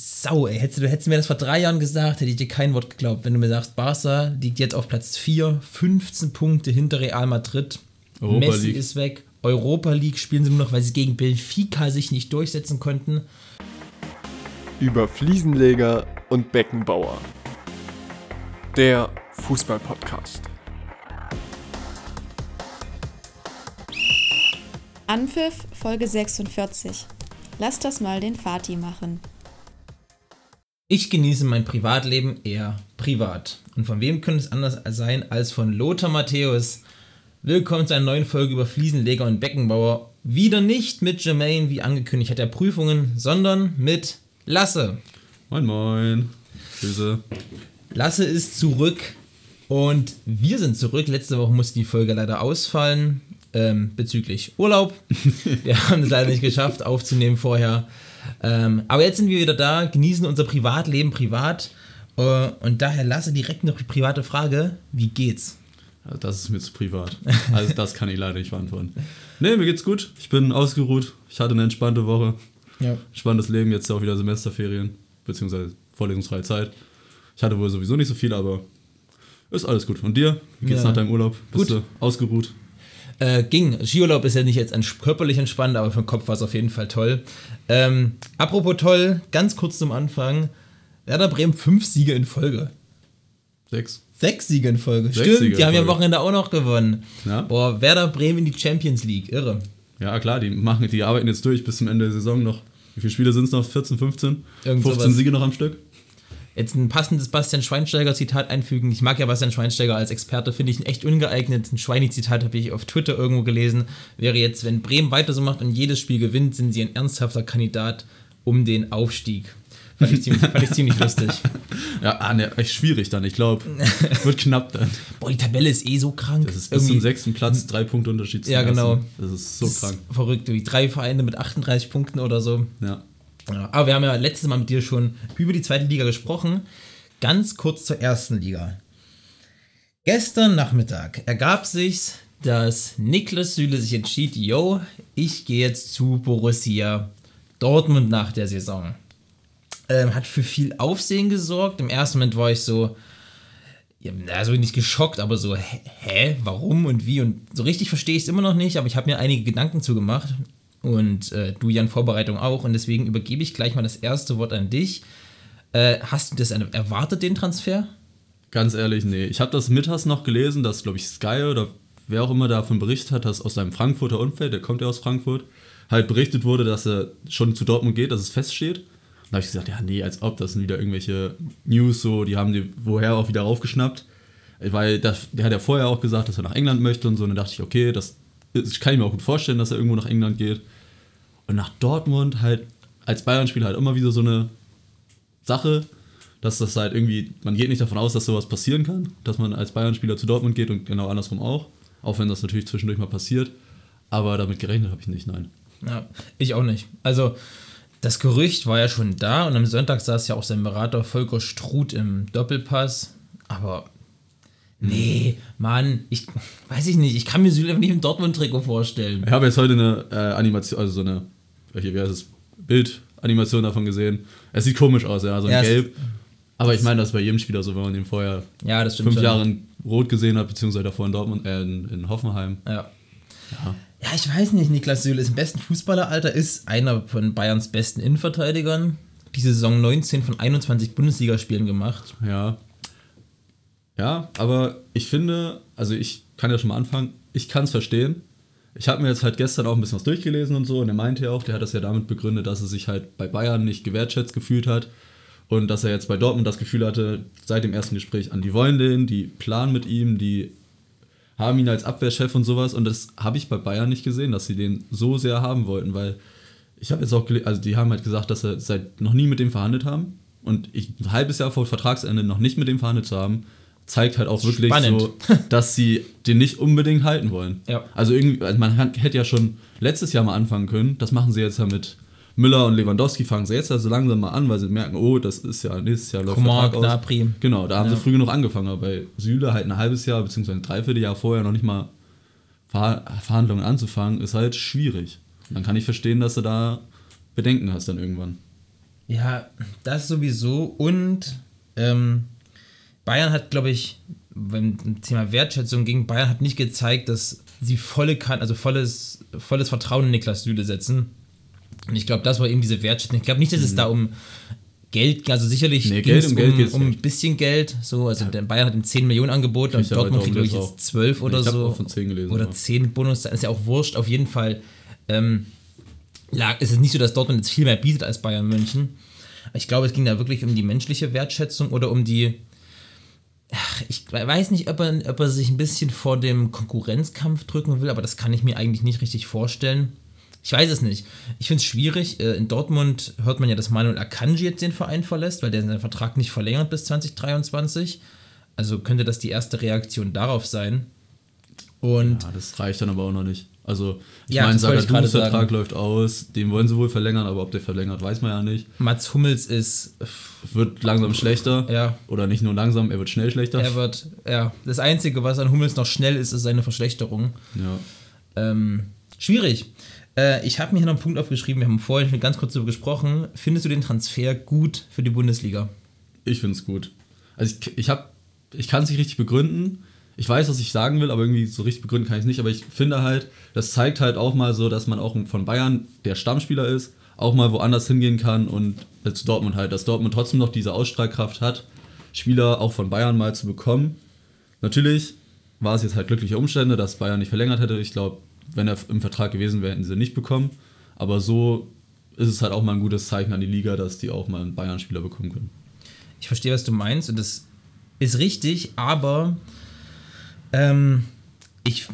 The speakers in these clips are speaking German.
Sau, ey. Hättest du, hättest du mir das vor drei Jahren gesagt, hätte ich dir kein Wort geglaubt. Wenn du mir sagst, Barca liegt jetzt auf Platz 4, 15 Punkte hinter Real Madrid. Europa Messi League. ist weg. Europa League spielen sie nur noch, weil sie gegen Benfica sich nicht durchsetzen konnten. Über Fliesenleger und Beckenbauer. Der Fußball-Podcast. Anpfiff Folge 46. Lass das mal den Vati machen. Ich genieße mein Privatleben eher privat. Und von wem könnte es anders sein als von Lothar Matthäus? Willkommen zu einer neuen Folge über Fliesenleger und Beckenbauer. Wieder nicht mit Jermaine, wie angekündigt hat er Prüfungen, sondern mit Lasse. Moin, moin. Grüße. Lasse ist zurück und wir sind zurück. Letzte Woche musste die Folge leider ausfallen ähm, bezüglich Urlaub. wir haben es leider nicht geschafft aufzunehmen vorher. Ähm, aber jetzt sind wir wieder da, genießen unser Privatleben privat. Äh, und daher lasse direkt noch die private Frage: Wie geht's? Also das ist mir zu privat. Also, das kann ich leider nicht beantworten. Nee, mir geht's gut. Ich bin ausgeruht. Ich hatte eine entspannte Woche. Ja. Spannendes Leben, jetzt auch wieder Semesterferien, beziehungsweise vorlesungsfreie Zeit. Ich hatte wohl sowieso nicht so viel, aber ist alles gut. Und dir? Wie geht's ja. nach deinem Urlaub? Bist gut. du ausgeruht? Äh, ging. Skiurlaub ist ja nicht jetzt körperlich entspannt, aber für den Kopf war es auf jeden Fall toll. Ähm, apropos toll, ganz kurz zum Anfang. Werder Bremen fünf Siege in Folge. Sechs. Sechs Siege in Folge. Sechs Stimmt, Siege die haben ja am Wochenende auch noch gewonnen. Ja? Boah, Werder Bremen in die Champions League. Irre. Ja, klar, die machen, die arbeiten jetzt durch bis zum Ende der Saison noch. Wie viele Spiele sind es noch? 14, 15? Irgend 15 sowas. Siege noch am Stück? Jetzt ein passendes Bastian Schweinsteiger-Zitat einfügen. Ich mag ja Bastian Schweinsteiger als Experte, finde ich ihn echt ungeeignet. Ein Schweini-Zitat habe ich auf Twitter irgendwo gelesen. Wäre jetzt, wenn Bremen weiter so macht und jedes Spiel gewinnt, sind sie ein ernsthafter Kandidat um den Aufstieg. Fand ich ziemlich, fand ich ziemlich lustig. Ja, ah, ne, echt schwierig dann. Ich glaube, wird knapp dann. Boah, die Tabelle ist eh so krank. Das ist bis Irgendwie. zum sechsten Platz drei Punkte Unterschied Ja, genau. Ersten. Das ist so das krank. Ist verrückt. Wie drei Vereine mit 38 Punkten oder so. Ja. Ja. Aber wir haben ja letztes Mal mit dir schon über die zweite Liga gesprochen. Ganz kurz zur ersten Liga. Gestern Nachmittag ergab sich, dass Niklas Süle sich entschied, yo, ich gehe jetzt zu Borussia Dortmund nach der Saison. Ähm, hat für viel Aufsehen gesorgt. Im ersten Moment war ich so, also nicht geschockt, aber so, hä, warum und wie? Und so richtig verstehe ich es immer noch nicht, aber ich habe mir einige Gedanken zugemacht. Und äh, du, Jan, Vorbereitung auch. Und deswegen übergebe ich gleich mal das erste Wort an dich. Äh, hast du das erwartet, den Transfer? Ganz ehrlich, nee. Ich habe das mittags noch gelesen, dass, glaube ich, Sky oder wer auch immer davon berichtet hat, dass aus seinem Frankfurter Umfeld, der kommt ja aus Frankfurt, halt berichtet wurde, dass er schon zu Dortmund geht, dass es feststeht. Da habe ich gesagt, ja, nee, als ob, das sind wieder irgendwelche News so, die haben die woher auch wieder aufgeschnappt. Weil das, der hat ja vorher auch gesagt, dass er nach England möchte und so. Und dann dachte ich, okay, das, das kann ich mir auch gut vorstellen, dass er irgendwo nach England geht. Und nach Dortmund halt als Bayern-Spieler halt immer wieder so eine Sache, dass das halt irgendwie, man geht nicht davon aus, dass sowas passieren kann, dass man als Bayern-Spieler zu Dortmund geht und genau andersrum auch. Auch wenn das natürlich zwischendurch mal passiert. Aber damit gerechnet habe ich nicht, nein. Ja, ich auch nicht. Also, das Gerücht war ja schon da und am Sonntag saß ja auch sein Berater Volker Struth im Doppelpass. Aber nee, Mann, ich weiß ich nicht. Ich kann mir Süle nicht im Dortmund-Trikot vorstellen. Ich habe jetzt heute eine äh, Animation, also so eine, wie heißt es, Bild Animation davon gesehen. Es sieht komisch aus, ja, so ein ja, Gelb. Aber ich meine, das ist bei jedem Spieler so, wenn man den vorher ja, fünf schon. Jahre in Rot gesehen hat, beziehungsweise davor in Dortmund, äh, in, in Hoffenheim. Ja. ja. Ja, ich weiß nicht, Niklas Süle ist im besten Fußballeralter, ist einer von Bayerns besten Innenverteidigern. Diese Saison 19 von 21 Bundesligaspielen gemacht. Ja. Ja, aber ich finde, also ich kann ja schon mal anfangen, ich kann es verstehen, ich habe mir jetzt halt gestern auch ein bisschen was durchgelesen und so und er meinte ja auch, der hat das ja damit begründet, dass er sich halt bei Bayern nicht gewertschätzt gefühlt hat und dass er jetzt bei Dortmund das Gefühl hatte, seit dem ersten Gespräch an, die wollen den, die planen mit ihm, die haben ihn als Abwehrchef und sowas. Und das habe ich bei Bayern nicht gesehen, dass sie den so sehr haben wollten, weil ich habe jetzt auch also die haben halt gesagt, dass sie seit noch nie mit dem verhandelt haben und ich ein halbes Jahr vor Vertragsende noch nicht mit dem verhandelt zu haben, zeigt halt auch wirklich Spannend. so, dass sie den nicht unbedingt halten wollen. Ja. Also irgendwie, also man hätte ja schon letztes Jahr mal anfangen können. Das machen sie jetzt ja mit Müller und Lewandowski fangen sie jetzt ja so langsam mal an, weil sie merken, oh, das ist ja nächstes Jahr läuft Vertrag aus. Gnabry. Genau, da haben ja. sie früh genug angefangen, aber bei Süle halt ein halbes Jahr bzw. ein Dreivierteljahr vorher noch nicht mal Verhandlungen anzufangen, ist halt schwierig. Und dann kann ich verstehen, dass du da Bedenken hast dann irgendwann. Ja, das sowieso. Und ähm, Bayern hat, glaube ich, beim Thema Wertschätzung gegen Bayern hat nicht gezeigt, dass sie volle kann, also volles, volles Vertrauen in Niklas Süle setzen. Und ich glaube, das war eben diese Wertschätzung. Ich glaube nicht, dass es da um Geld ging, also sicherlich Mhm. Nee, Geld- um Geld geht's um ein bisschen Geld. So, also der Bayern hat ihm 10 Millionen angeboten und Dortmund kriegt, glaube ich, jetzt 12 oder Ich so. auch von 10 gelesen, Oder ja. 10 mit Bonus, ist ja auch wurscht. Auf jeden Fall ähm, lag, ist es nicht so, dass Dortmund jetzt viel mehr bietet als Bayern München. Ich glaube, es ging da wirklich um die menschliche Wertschätzung oder um die. Ach, ich weiß nicht, ob er, ob er sich ein bisschen vor dem Konkurrenzkampf drücken will, aber das kann ich mir eigentlich nicht richtig vorstellen. Ich weiß es nicht. Ich finde es schwierig. Äh, In Dortmund hört man ja, dass Manuel Akanji jetzt den Verein verlässt, weil der seinen Vertrag nicht verlängert bis 2023. Also könnte das die erste Reaktion darauf sein. Und Ja, das reicht dann aber auch noch nicht. Also, ich Ja, meine, Sagadus Vertrag läuft aus, den wollen sie wohl verlängern, aber ob der verlängert, weiß man ja nicht. Mats Hummels ist, Wird langsam schlechter. Ja. Oder nicht nur langsam, er wird schnell schlechter. er wird, ja, das Einzige, was an Hummels noch schnell ist, ist seine Verschlechterung. ja. Ähm, schwierig. Äh, ich habe mir hier noch einen Punkt aufgeschrieben, wir haben vorhin schon ganz kurz darüber gesprochen. Findest du den Transfer gut für die Bundesliga? Ich finde es gut. Also ich, ich ich kann es nicht richtig begründen. Ich weiß, was ich sagen will, aber irgendwie so richtig begründen kann ich es nicht. Aber ich finde halt, das zeigt halt auch mal so, dass man auch von Bayern, der Stammspieler ist, auch mal woanders hingehen kann und zu Dortmund halt, dass Dortmund trotzdem noch diese Ausstrahlkraft hat, Spieler auch von Bayern mal zu bekommen. Natürlich war es jetzt halt glückliche Umstände, dass Bayern nicht verlängert hätte. Ich glaube, wenn er im Vertrag gewesen wäre, hätten sie nicht bekommen. Aber so ist es halt auch mal ein gutes Zeichen an die Liga, dass die auch mal einen Bayern-Spieler bekommen können. Ich verstehe, was du meinst und das ist richtig, aber ähm, ich,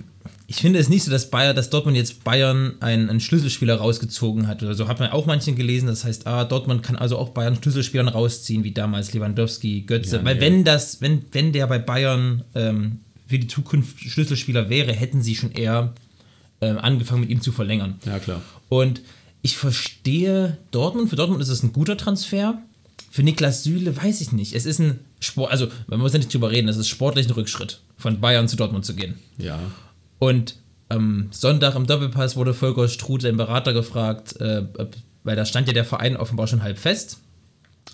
ich finde es nicht so, dass, Bayern, dass Dortmund jetzt Bayern einen, einen Schlüsselspieler rausgezogen hat. Oder so hat man auch manchen gelesen. Das heißt, ah, Dortmund kann also auch Bayern Schlüsselspielern rausziehen, wie damals Lewandowski, Götze. Ja, Weil nee. wenn das, wenn, wenn der bei Bayern ähm, für die Zukunft Schlüsselspieler wäre, hätten sie schon eher ähm, angefangen mit ihm zu verlängern. Ja, klar. Und ich verstehe Dortmund. Für Dortmund ist es ein guter Transfer. Für Niklas Süle weiß ich nicht. Es ist ein Sport, also man muss ja nicht drüber reden, es ist sportlich ein Rückschritt, von Bayern zu Dortmund zu gehen. Ja. Und am Sonntag im Doppelpass wurde Volker Struth, sein Berater, gefragt, äh, weil da stand ja der Verein offenbar schon halb fest,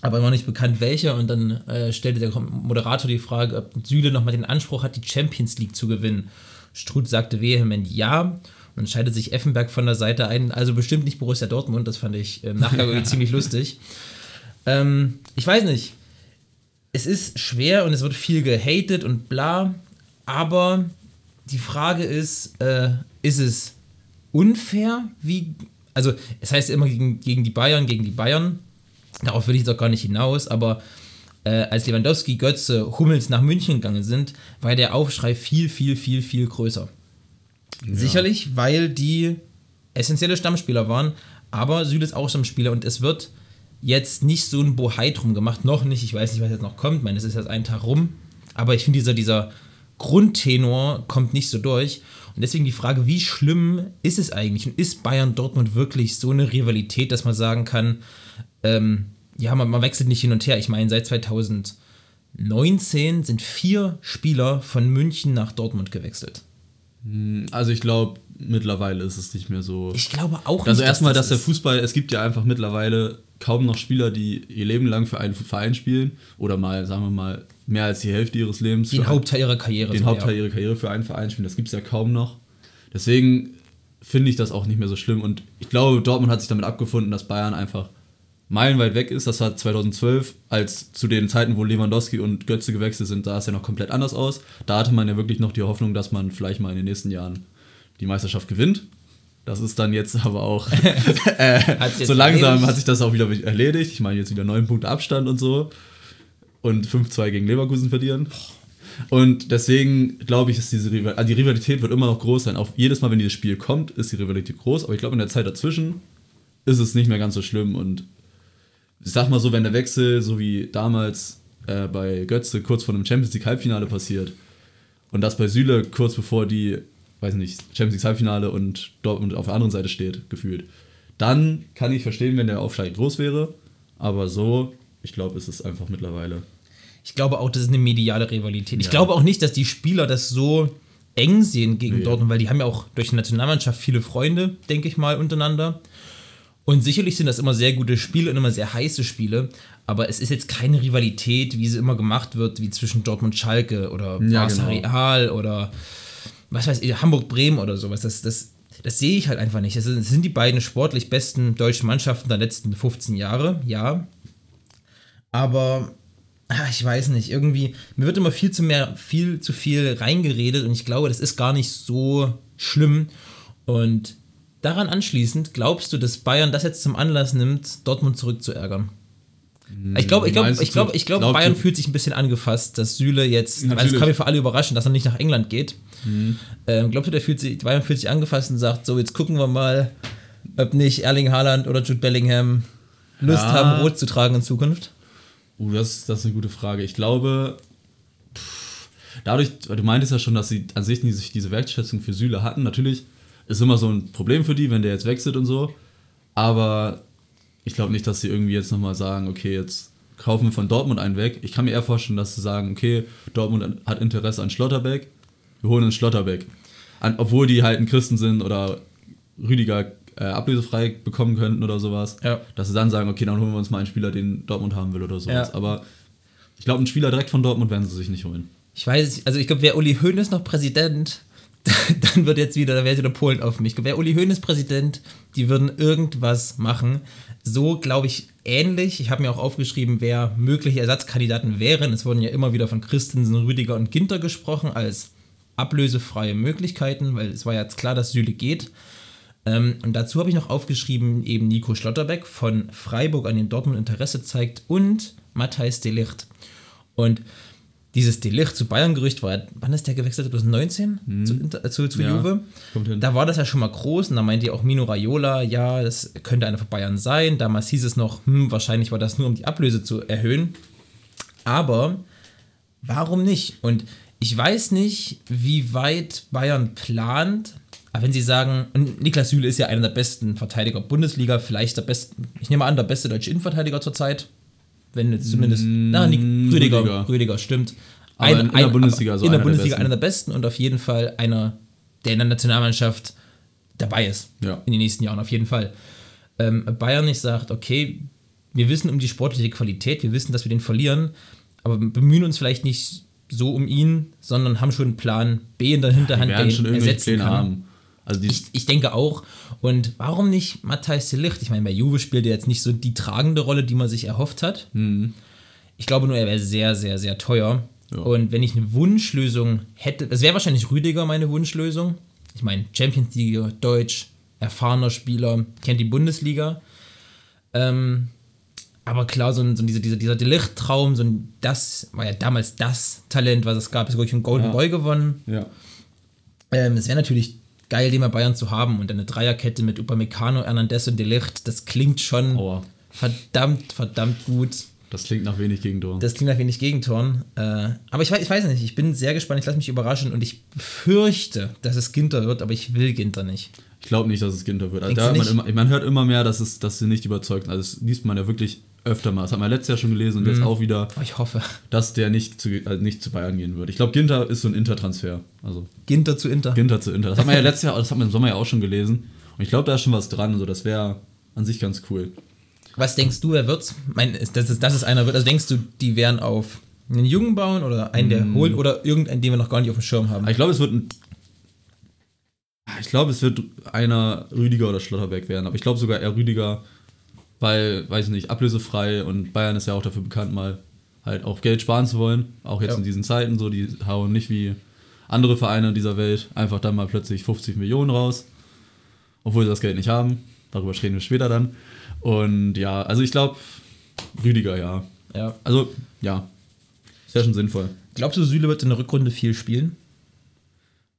aber immer nicht bekannt welcher. Und dann äh, stellte der Moderator die Frage, ob Süle nochmal den Anspruch hat, die Champions League zu gewinnen. Struth sagte vehement ja. Und schaltet sich Effenberg von der Seite ein, also bestimmt nicht Borussia Dortmund. Das fand ich im Nachgang irgendwie ziemlich lustig. Ähm, ich weiß nicht. Es ist schwer und es wird viel gehatet und bla, aber die Frage ist, äh, ist es unfair? Wie, also es heißt immer gegen, gegen die Bayern, gegen die Bayern. Darauf will ich jetzt auch gar nicht hinaus, aber äh, als Lewandowski, Götze, Hummels nach München gegangen sind, war der Aufschrei viel, viel, viel, viel größer. Sicherlich, weil die essentielle Stammspieler waren, aber Süle ist auch Stammspieler und es wird jetzt nicht so ein Bohai drum gemacht, noch nicht, ich weiß nicht, was jetzt noch kommt, ich meine, es ist jetzt ein Tag rum, aber ich finde, dieser, dieser Grundtenor kommt nicht so durch und deswegen die Frage, wie schlimm ist es eigentlich und ist Bayern Dortmund wirklich so eine Rivalität, dass man sagen kann, ähm, ja, man, man wechselt nicht hin und her, ich meine, seit 2019 sind vier Spieler von München nach Dortmund gewechselt. Also ich glaube, mittlerweile ist es nicht mehr so. Ich glaube auch also nicht, erstmal, dass der ist. Fußball, es gibt ja einfach mittlerweile kaum noch Spieler, die ihr Leben lang für einen Verein spielen oder mal, sagen wir mal, mehr als die Hälfte ihres Lebens den Hauptteil ihrer Karriere. den so, Hauptteil ja. ihrer Karriere für einen Verein spielen. Das gibt es ja kaum noch. Deswegen finde ich das auch nicht mehr so schlimm. Und ich glaube, Dortmund hat sich damit abgefunden, dass Bayern einfach meilenweit weg ist. Das war 2012, als zu den Zeiten, wo Lewandowski und Götze gewechselt sind, sah es ja noch komplett anders aus. Da hatte man ja wirklich noch die Hoffnung, dass man vielleicht mal in den nächsten Jahren die Meisterschaft gewinnt. Das ist dann jetzt aber auch jetzt so langsam erledigt? hat sich das auch wieder erledigt. Ich meine, jetzt wieder neun Punkte Abstand und so. Und 5-2 gegen Leverkusen verlieren. Und deswegen glaube ich, ist diese Rival also die Rivalität wird immer noch groß sein. Auch jedes Mal, wenn dieses Spiel kommt, ist die Rivalität groß. Aber ich glaube, in der Zeit dazwischen ist es nicht mehr ganz so schlimm. Und ich sag mal so, wenn der Wechsel, so wie damals äh, bei Götze kurz vor einem Champions League Halbfinale passiert und das bei Süle kurz bevor die, weiß nicht, Champions League Halbfinale und Dortmund auf der anderen Seite steht, gefühlt, dann kann ich verstehen, wenn der Aufschlag groß wäre. Aber so, ich glaube, ist es einfach mittlerweile. Ich glaube auch, das ist eine mediale Rivalität. Ich Ja. glaube auch nicht, dass die Spieler das so eng sehen gegen Nee. Dortmund, weil die haben ja auch durch die Nationalmannschaft viele Freunde, denke ich mal, untereinander. Und sicherlich sind das immer sehr gute Spiele und immer sehr heiße Spiele, aber es ist jetzt keine Rivalität, wie sie immer gemacht wird, wie zwischen Dortmund Schalke oder Ja, Barca genau. Real oder was weiß ich, Hamburg Bremen oder sowas. Das, das, das sehe ich halt einfach nicht. Das sind, das sind die beiden sportlich besten deutschen Mannschaften der letzten 15 Jahre, ja. Aber ah, ich weiß nicht, irgendwie, mir wird immer viel zu mehr, viel zu viel reingeredet und ich glaube, das ist gar nicht so schlimm. Und daran anschließend, glaubst du, dass Bayern das jetzt zum Anlass nimmt, Dortmund zurückzuärgern? Ich glaube, ich glaube, ich glaube, ich glaube, glaubst Bayern fühlt sich ein bisschen angefasst, dass Süle jetzt, weil es Natürlich. kann mir für alle überraschen, dass er nicht nach England geht. Ähm, glaubst du, der fühlt sich, Bayern fühlt sich angefasst und sagt, so, jetzt gucken wir mal, ob nicht Erling Haaland oder Jude Bellingham Lust Ja. haben, rot zu tragen in Zukunft? Uh, das, das ist eine gute Frage. Ich glaube, pff, dadurch, du meintest ja schon, dass sie an sich sich diese Wertschätzung für Süle hatten. Natürlich ist immer so ein Problem für die, wenn der jetzt wechselt und so. Aber ich glaube nicht, dass sie irgendwie jetzt nochmal sagen, okay, jetzt kaufen wir von Dortmund einen weg. Ich kann mir eher vorstellen, dass sie sagen, okay, Dortmund hat Interesse an Schlotterbeck, wir holen uns Schlotterbeck. An, obwohl die halt ein Christen sind oder Rüdiger äh, ablösefrei bekommen könnten oder sowas. Ja. Dass sie dann sagen, okay, dann holen wir uns mal einen Spieler, den Dortmund haben will oder sowas. Ja. Aber ich glaube, einen Spieler direkt von Dortmund werden sie sich nicht holen. Ich weiß, also ich glaube, wäre Uli Hoeneß noch Präsident, dann wird jetzt wieder, da wäre jetzt wieder Polen auf mich. Ich glaube, wäre Uli Hoeneß Präsident, die würden irgendwas machen. So glaube ich ähnlich. Ich habe mir auch aufgeschrieben, wer mögliche Ersatzkandidaten wären. Es wurden ja immer wieder von Christensen, Rüdiger und Ginter gesprochen als ablösefreie Möglichkeiten, weil es war jetzt klar, dass Süle geht. Ähm, und dazu habe ich noch aufgeschrieben, eben Nico Schlotterbeck von Freiburg, an dem Dortmund Interesse zeigt, und Matthijs de Ligt. Und dieses De Ligt zu Bayern-Gerücht war, wann ist der gewechselt? 2019 zu, Inter- äh, zu, zu. Ja, Juve? Da war das ja schon mal groß und da meinte auch Mino Raiola, ja, das könnte einer von Bayern sein. Damals hieß es noch, hm, wahrscheinlich war das nur, um die Ablöse zu erhöhen. Aber warum nicht? Und ich weiß nicht, wie weit Bayern plant, aber wenn sie sagen, Niklas Süle ist ja einer der besten Verteidiger Bundesliga, vielleicht der beste, ich nehme an, der beste deutsche Innenverteidiger zurzeit. Wenn jetzt zumindest, na, Nik, Rüdiger, Rüdiger, Rüdiger. stimmt. Aber in der Bundesliga so in der einer der Bundesliga besten. einer der besten und auf jeden Fall einer, der in der Nationalmannschaft dabei ist. Ja. In den nächsten Jahren, auf jeden Fall. Ähm, Bayern nicht sagt, okay, wir wissen um die sportliche Qualität, wir wissen, dass wir den verlieren, aber bemühen uns vielleicht nicht so um ihn, sondern haben schon einen Plan B in der Hinterhand, ihn irgendwelche ersetzen Pläne kann. haben. Also Ich, ich denke auch. Und warum nicht Matthijs de Ligt? Ich meine, bei Juve spielt er jetzt nicht so die tragende Rolle, die man sich erhofft hat. Ich glaube nur, er wäre sehr, sehr, sehr teuer. Ja. Und wenn ich eine Wunschlösung hätte, es wäre wahrscheinlich Rüdiger meine Wunschlösung. Ich meine, Champions League, Deutsch, erfahrener Spieler, kennt die Bundesliga. Ähm, aber klar, so, ein, so dieser, dieser, dieser Delicht-Traum, so ein, das war ja damals das Talent, was es gab. Es wirklich einen Golden Ja. Boy gewonnen. ja. Ähm, es wäre natürlich geil, den bei Bayern zu haben und eine Dreierkette mit Upamecano, Hernandez und Delicht. Das klingt schon Aua. verdammt, verdammt gut. Das klingt nach wenig Gegentor. Das klingt nach wenig Gegentoren. Äh, aber ich weiß, ich weiß nicht, ich bin sehr gespannt, ich lasse mich überraschen und ich fürchte, dass es Ginter wird, aber ich will Ginter nicht. Ich glaube nicht, dass es Ginter wird. Also man, immer, man hört immer mehr, dass, es, dass sie nicht überzeugt. Also das liest man ja wirklich öfter mal. Das hat man letztes Jahr schon gelesen und Mhm. jetzt auch wieder, Aber ich hoffe. dass der nicht zu, also nicht zu Bayern gehen wird. Ich glaube, Ginter ist so ein Intertransfer. Also Ginter zu Inter. Ginter zu Inter. Das hat man ja letztes Jahr, das hat man im Sommer ja auch schon gelesen. Und ich glaube, da ist schon was dran. Also das wäre an sich ganz cool. Was denkst du, wer wird's? Mein, ist- dass es, dass es einer wird. Also denkst du, die werden auf einen Jungen bauen oder einen, der holt oder irgendeinen, den wir noch gar nicht auf dem Schirm haben? Ich glaube, es wird ein. Ich glaube, es wird einer Rüdiger oder Schlotterbeck werden. Aber ich glaube sogar eher Rüdiger, weil, weiß ich nicht, ablösefrei und Bayern ist ja auch dafür bekannt, mal halt auch Geld sparen zu wollen. Auch jetzt Ja. in diesen Zeiten so, die hauen nicht wie andere Vereine dieser Welt einfach dann mal plötzlich 50 Millionen raus, obwohl sie das Geld nicht haben. Darüber reden wir später dann. Und ja, also ich glaube, Rüdiger, ja. Ja. Also, ja. Ist ja schon sinnvoll. Glaubst du, Süle wird in der Rückrunde viel spielen?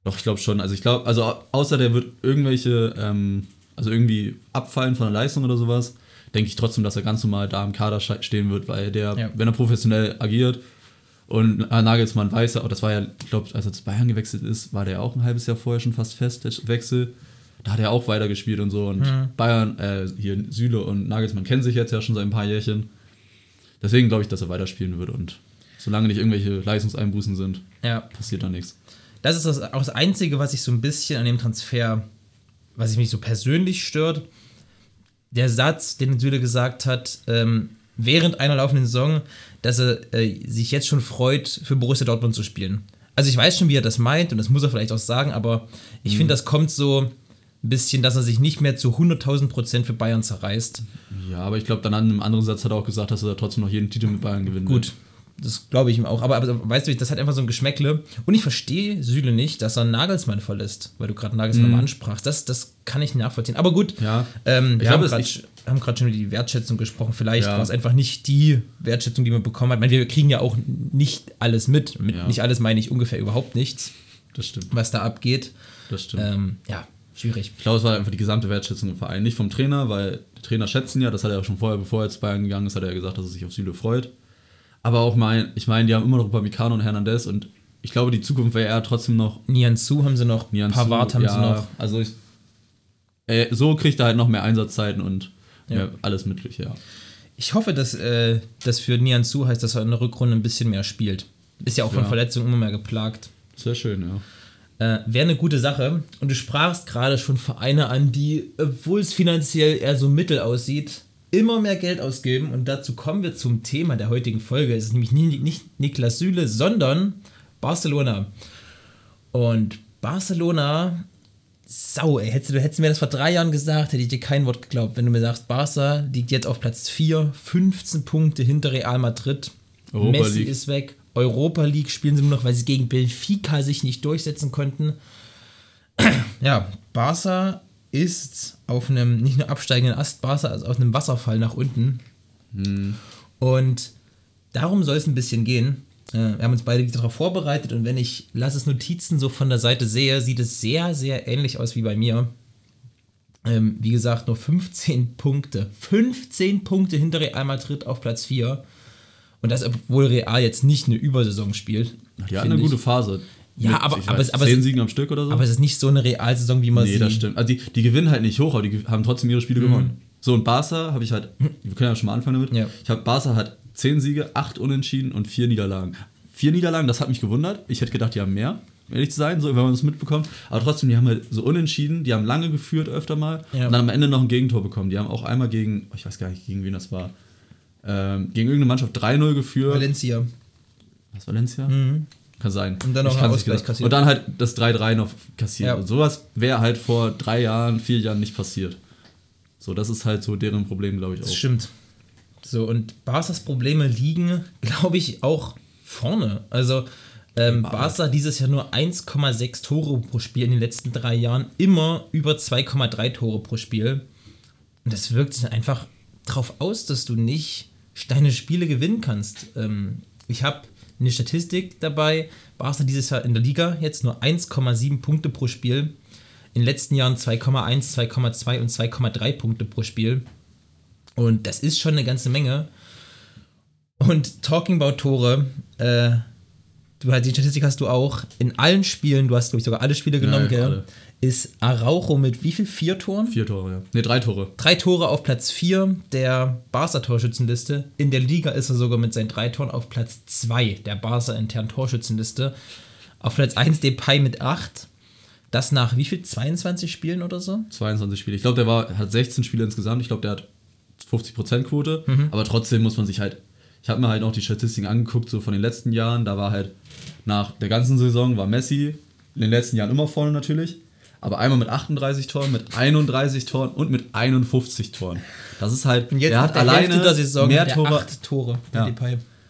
Doch, ich glaube schon. Also ich glaube, also au- außer der wird irgendwelche, ähm, also irgendwie abfallen von der Leistung oder sowas, denke ich trotzdem, dass er ganz normal da im Kader stehen wird, weil der, Ja. wenn er professionell agiert und Nagelsmann weiß ja, auch das war ja, ich glaube, als er zu Bayern gewechselt ist, war der auch ein halbes Jahr vorher schon fast fest, der Wechsel. Da hat er auch weitergespielt und so. Und Bayern, äh, hier Süle und Nagelsmann kennen sich jetzt ja schon seit ein paar Jährchen. Deswegen glaube ich, dass er weiterspielen wird und solange nicht irgendwelche Leistungseinbußen sind, Ja. passiert da nichts. Das ist das, auch das Einzige, was ich so ein bisschen an dem Transfer, was ich mich so persönlich stört. Der Satz, den Süle gesagt hat, ähm, während einer laufenden Saison, dass er äh, sich jetzt schon freut, für Borussia Dortmund zu spielen. Also ich weiß schon, wie er das meint und das muss er vielleicht auch sagen, aber ich finde, das kommt so ein bisschen, dass er sich nicht mehr zu 100.000 Prozent für Bayern zerreißt. Ja, aber ich glaube, dann an einem anderen Satz hat er auch gesagt, dass er trotzdem noch jeden Titel mit Bayern gewinnen. Gut, das glaube ich ihm auch. Aber, aber weißt du, das hat einfach so ein Geschmäckle. Und ich verstehe Süle nicht, dass er Nagelsmann verlässt, weil du gerade Nagelsmann ansprachst. Das, das kann ich nachvollziehen. Aber gut. Ja. ähm, wir glaube, haben gerade schon über die Wertschätzung gesprochen. Vielleicht Ja. war es einfach nicht die Wertschätzung, die man bekommen hat. Ich meine, wir kriegen ja auch nicht alles mit. mit Ja. Nicht alles meine ich ungefähr überhaupt nichts, Das stimmt. was da abgeht. Das stimmt. Ähm, ja, schwierig. Ich glaube, es war einfach die gesamte Wertschätzung im Verein. Nicht vom Trainer, weil die Trainer schätzen ja, das hat er auch schon vorher, bevor er zu Bayern gegangen ist, hat er ja gesagt, dass er sich auf Süle freut. Aber auch mein, ich meine, die haben immer noch Upamecano und Hernandez und ich glaube, die Zukunft wäre eher trotzdem noch Nianzu haben sie noch, Nianzu. Pavard haben ja, sie noch. Also ich, äh, so kriegt er halt noch mehr Einsatzzeiten und Ja. alles Mögliche, ja. Ich hoffe, dass äh, das für Nianzu heißt, dass er in der Rückrunde ein bisschen mehr spielt. Ist ja auch von Ja. Verletzungen immer mehr geplagt. Sehr schön, ja. Äh, Wäre eine gute Sache. Und du sprachst gerade schon Vereine an, die, obwohl es finanziell eher so mittel aussieht, immer mehr Geld ausgeben. Und dazu kommen wir zum Thema der heutigen Folge. Es ist nämlich nicht Niklas Süle, sondern Barcelona. Und Barcelona, sau, ey, hättest du, hättest du mir das vor drei Jahren gesagt, hätte ich dir kein Wort geglaubt. Wenn du mir sagst, Barca liegt jetzt auf Platz 4, 15 Punkte hinter Real Madrid. Europa Messi League. ist weg. Europa League spielen sie nur noch, weil sie gegen Benfica sich nicht durchsetzen konnten. Ja, Barca ist auf einem nicht nur absteigenden Ast, ist auf einem Wasserfall nach unten. Und darum soll es ein bisschen gehen. Äh, Wir haben uns beide darauf vorbereitet und wenn ich Lasses Notizen so von der Seite sehe, sieht es sehr, sehr ähnlich aus wie bei mir. Ähm, wie gesagt, nur 15 Punkte. 15 Punkte hinter Real Madrid auf Platz 4. Und das, obwohl Real jetzt nicht eine Übersaison spielt. Die finde eine gute ich. Phase. Ja, aber- aber es- aber zehn Siegen am Stück oder so. Aber es ist nicht so eine Realsaison, wie man nee, sie. das stimmt. Also die, die gewinnen halt nicht hoch, aber die haben trotzdem ihre Spiele gewonnen. So, und Barca habe ich halt, wir können ja schon mal anfangen damit. Ja. Ich habe Barca hat zehn Siege, acht Unentschieden und vier Niederlagen. Vier Niederlagen, das hat mich gewundert. Ich hätte gedacht, die haben mehr, ehrlich zu sein, so, wenn man das mitbekommt. Aber trotzdem, die haben halt so unentschieden, die haben lange geführt öfter mal Ja. und dann am Ende noch ein Gegentor bekommen. Die haben auch einmal gegen, ich weiß gar nicht, gegen wen das war, ähm, gegen irgendeine Mannschaft 3-0 geführt. Valencia. Was, Valencia? Kann sein. Und dann noch einen Ausgleich genau. kassiert. Und dann halt das 3-3 noch kassiert. Ja. Und sowas wäre halt vor drei Jahren, vier Jahren nicht passiert. So, das ist halt so deren Problem, glaube ich, Das auch. stimmt. So, und Barca's Probleme liegen, glaube ich, auch vorne. Also, ähm, Barca dieses Jahr nur 1,6 Tore pro Spiel in den letzten drei Jahren, immer über 2,3 Tore pro Spiel. Und das wirkt sich einfach darauf aus, dass du nicht deine Spiele gewinnen kannst. Ähm, ich habe eine Statistik dabei. Barca dieses Jahr in der Liga jetzt nur 1,7 Punkte pro Spiel. In den letzten Jahren 2,1, 2,2 und 2,3 Punkte pro Spiel. Und das ist schon eine ganze Menge. Und talking about Tore, äh, du halt die Statistik hast du auch. In allen Spielen, du hast, glaube ich, sogar alle Spiele genommen, ja, gell? alle. Ist Araujo mit wie viel? Vier Toren? Vier Tore, ja. Ne, drei Tore. Drei Tore auf Platz 4 der Barca-Torschützenliste. In der Liga ist er sogar mit seinen drei Toren auf Platz 2 der Barca-internen Torschützenliste. Auf Platz 1 Depay mit 8. Das nach wie viel? 22 Spielen oder so? 22 Spiele. Ich glaube, der war, hat 16 Spiele insgesamt. Ich glaube, der hat 50% Quote. Mhm. Aber trotzdem muss man sich halt. Ich habe mir halt auch die Statistiken angeguckt, so von den letzten Jahren. Da war halt nach der ganzen Saison war Messi in den letzten Jahren immer vorne natürlich. Aber einmal mit 38 Toren, mit 31 Toren und mit 51 Toren. Das ist halt. Und jetzt er hat der alleine der Saison mehr hat Tore. 8 Tore. Ja.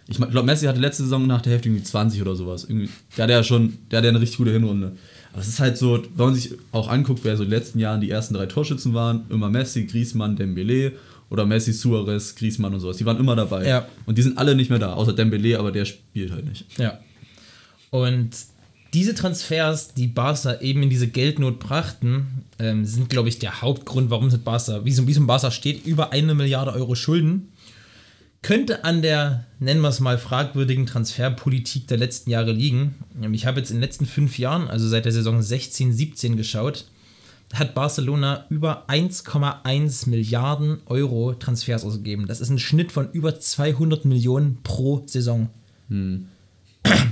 Ich glaube, Messi hatte letzte Saison nach der Hälfte irgendwie 20 oder sowas. Irgendwie, der hatte ja schon, der hatte ja eine richtig gute Hinrunde. Aber es ist halt so, wenn man sich auch anguckt, wer so in den letzten Jahren die ersten drei Torschützen waren, immer Messi, Griezmann, Dembele oder Messi, Suarez, Griezmann und sowas. Die waren immer dabei. Ja. Und die sind alle nicht mehr da, außer Dembele, aber der spielt halt nicht. Ja. Und diese Transfers, die Barca eben in diese Geldnot brachten, ähm, sind, glaube ich, der Hauptgrund, warum es mit Barca, wie so ein Barca steht, über eine Milliarde Euro Schulden. Könnte an der, nennen wir es mal, fragwürdigen Transferpolitik der letzten Jahre liegen. Ähm, Ich habe jetzt in den letzten fünf Jahren, also seit der Saison 16, 17 geschaut, hat Barcelona über 1,1 Milliarden Euro Transfers ausgegeben. Das ist ein Schnitt von über 200 Millionen pro Saison.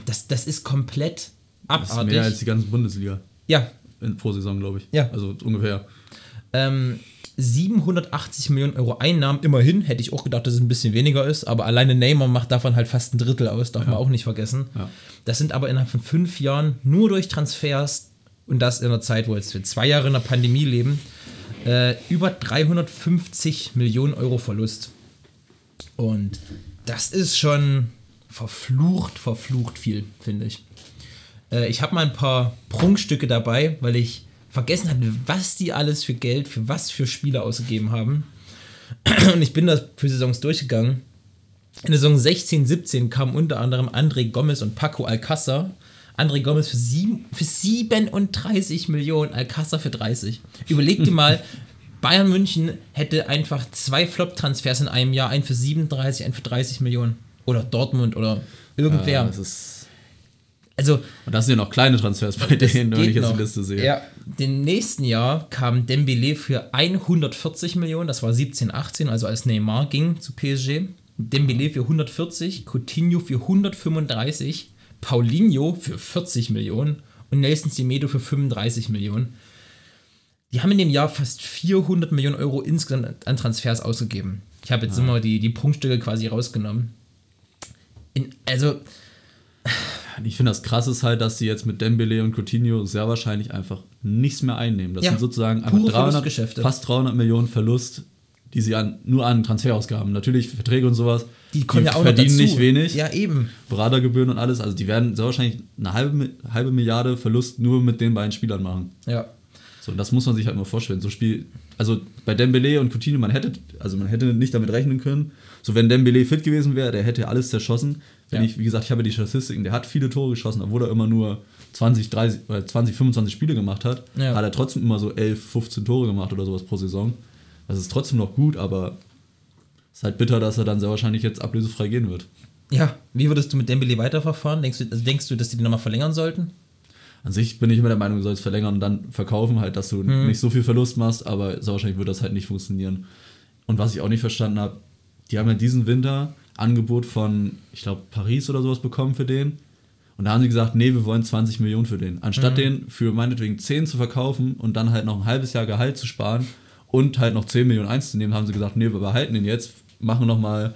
Das, das ist komplett Das ist abartig. mehr als die ganze Bundesliga ja, in, pro Saison, glaube ich. Ja. Also ungefähr. Ähm, 780 Millionen Euro Einnahmen, immerhin, hätte ich auch gedacht, dass es ein bisschen weniger ist, aber alleine Neymar macht davon halt fast ein Drittel aus, darf man auch nicht vergessen. Ja. Das sind aber innerhalb von fünf Jahren nur durch Transfers und das in einer Zeit, wo jetzt wir zwei Jahre in der Pandemie leben, äh, über 350 Millionen Euro Verlust. Und das ist schon verflucht, verflucht viel, finde ich. Äh, ich habe mal ein paar Prunkstücke dabei, weil ich vergessen hatte, was die alles für Geld, für was für Spiele ausgegeben haben. Und ich bin das für Saisons durchgegangen. In der Saison 16, 17 kamen unter anderem André Gomez und Paco Alcázar. André Gomez für, sieben, für 37 Millionen, Alcázar für 30. Überleg dir mal, Bayern München hätte einfach zwei Flop-Transfers in einem Jahr, einen für 37, einen für 30 Millionen. Oder Dortmund oder irgendwer. Ja, also, und das sind ja noch kleine Transfers bei denen, wenn ich jetzt die Liste sehe. Ja, den nächsten Jahr kam Dembele für 140 Millionen, das war 17, 18, also als Neymar ging zu PSG. Dembele für 140, Coutinho für 135, Paulinho für 40 Millionen und Nelson Semedo für 35 Millionen. Die haben in dem Jahr fast 400 Millionen Euro insgesamt an Transfers ausgegeben. Ich habe jetzt immer die, die Prunkstücke quasi rausgenommen. In, also, Ich finde das krass ist halt, dass sie jetzt mit Dembele und Coutinho sehr wahrscheinlich einfach nichts mehr einnehmen. Das Ja, sind sozusagen einfach pure 300, Verlustgeschäfte. fast 300 Millionen Verlust, die sie an, nur an Transferausgaben, natürlich Verträge und sowas, die kommen ja auch verdienen nicht wenig. Ja, eben. Beratergebühren und alles, also die werden sehr wahrscheinlich eine halbe, halbe Milliarde Verlust nur mit den beiden Spielern machen. Ja. So, und das muss man sich halt mal vorstellen. So Spiel, also bei Dembele und Coutinho, man hätte, also man hätte nicht damit rechnen können. So, wenn Dembele fit gewesen wäre, der hätte alles zerschossen. Wenn Ja. ich, wie gesagt, ich habe die Statistiken, der hat viele Tore geschossen, obwohl er immer nur 20, 30, oder 20, 25 Spiele gemacht hat, Ja. hat er trotzdem immer so 11, 15 Tore gemacht oder sowas pro Saison. Das ist trotzdem noch gut, aber ist halt bitter, dass er dann sehr wahrscheinlich jetzt ablösefrei gehen wird. Ja, wie würdest du mit Dembele weiterverfahren? Denkst du, also denkst du, dass die den nochmal verlängern sollten? An sich bin ich immer der Meinung, du sollst verlängern und dann verkaufen, halt, dass du nicht so viel Verlust machst, aber sehr wahrscheinlich wird das halt nicht funktionieren. Und was ich auch nicht verstanden habe, die haben ja diesen Winter Angebot von, ich glaube, Paris oder sowas bekommen für den. Und da haben sie gesagt, nee, wir wollen 20 Millionen für den. Anstatt den für meinetwegen 10 zu verkaufen und dann halt noch ein halbes Jahr Gehalt zu sparen und halt noch 10 Millionen einzunehmen, haben sie gesagt, nee, wir behalten den jetzt, machen noch mal,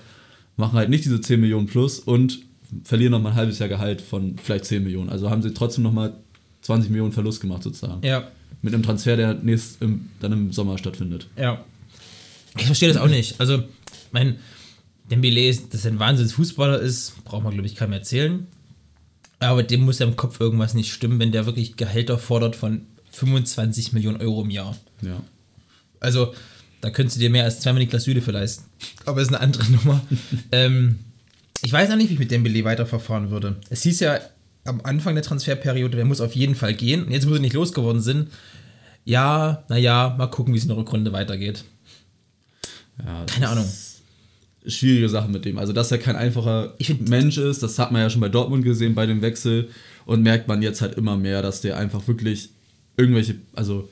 machen halt nicht diese 10 Millionen plus und verlieren noch mal ein halbes Jahr Gehalt von vielleicht 10 Millionen. Also haben sie trotzdem noch mal 20 Millionen Verlust gemacht sozusagen. Ja. Mit einem Transfer, der nächst im, dann im Sommer stattfindet. Ja. Ich verstehe das auch nicht. Also, mein Dembele, ist- dass er ein Wahnsinnsfußballer ist, braucht man, glaube ich, keinem erzählen. Aber dem muss ja im Kopf irgendwas nicht stimmen, wenn der wirklich Gehälter fordert von 25 Millionen Euro im Jahr. Ja. Also, da könntest du dir mehr als zweimal Niklas Süle für leisten. Aber ist eine andere Nummer. ähm, ich weiß auch nicht, wie ich mit Dembele weiterverfahren würde. Es hieß ja am Anfang der Transferperiode, der muss auf jeden Fall gehen. Und jetzt, wo sie nicht losgeworden sind, ja, naja, mal gucken, wie es in der Rückrunde weitergeht. ja Keine Ahnung. Schwierige Sache mit dem. Also, dass er kein einfacher find- Mensch ist, das hat man ja schon bei Dortmund gesehen, bei dem Wechsel. Und merkt man jetzt halt immer mehr, dass der einfach wirklich irgendwelche, also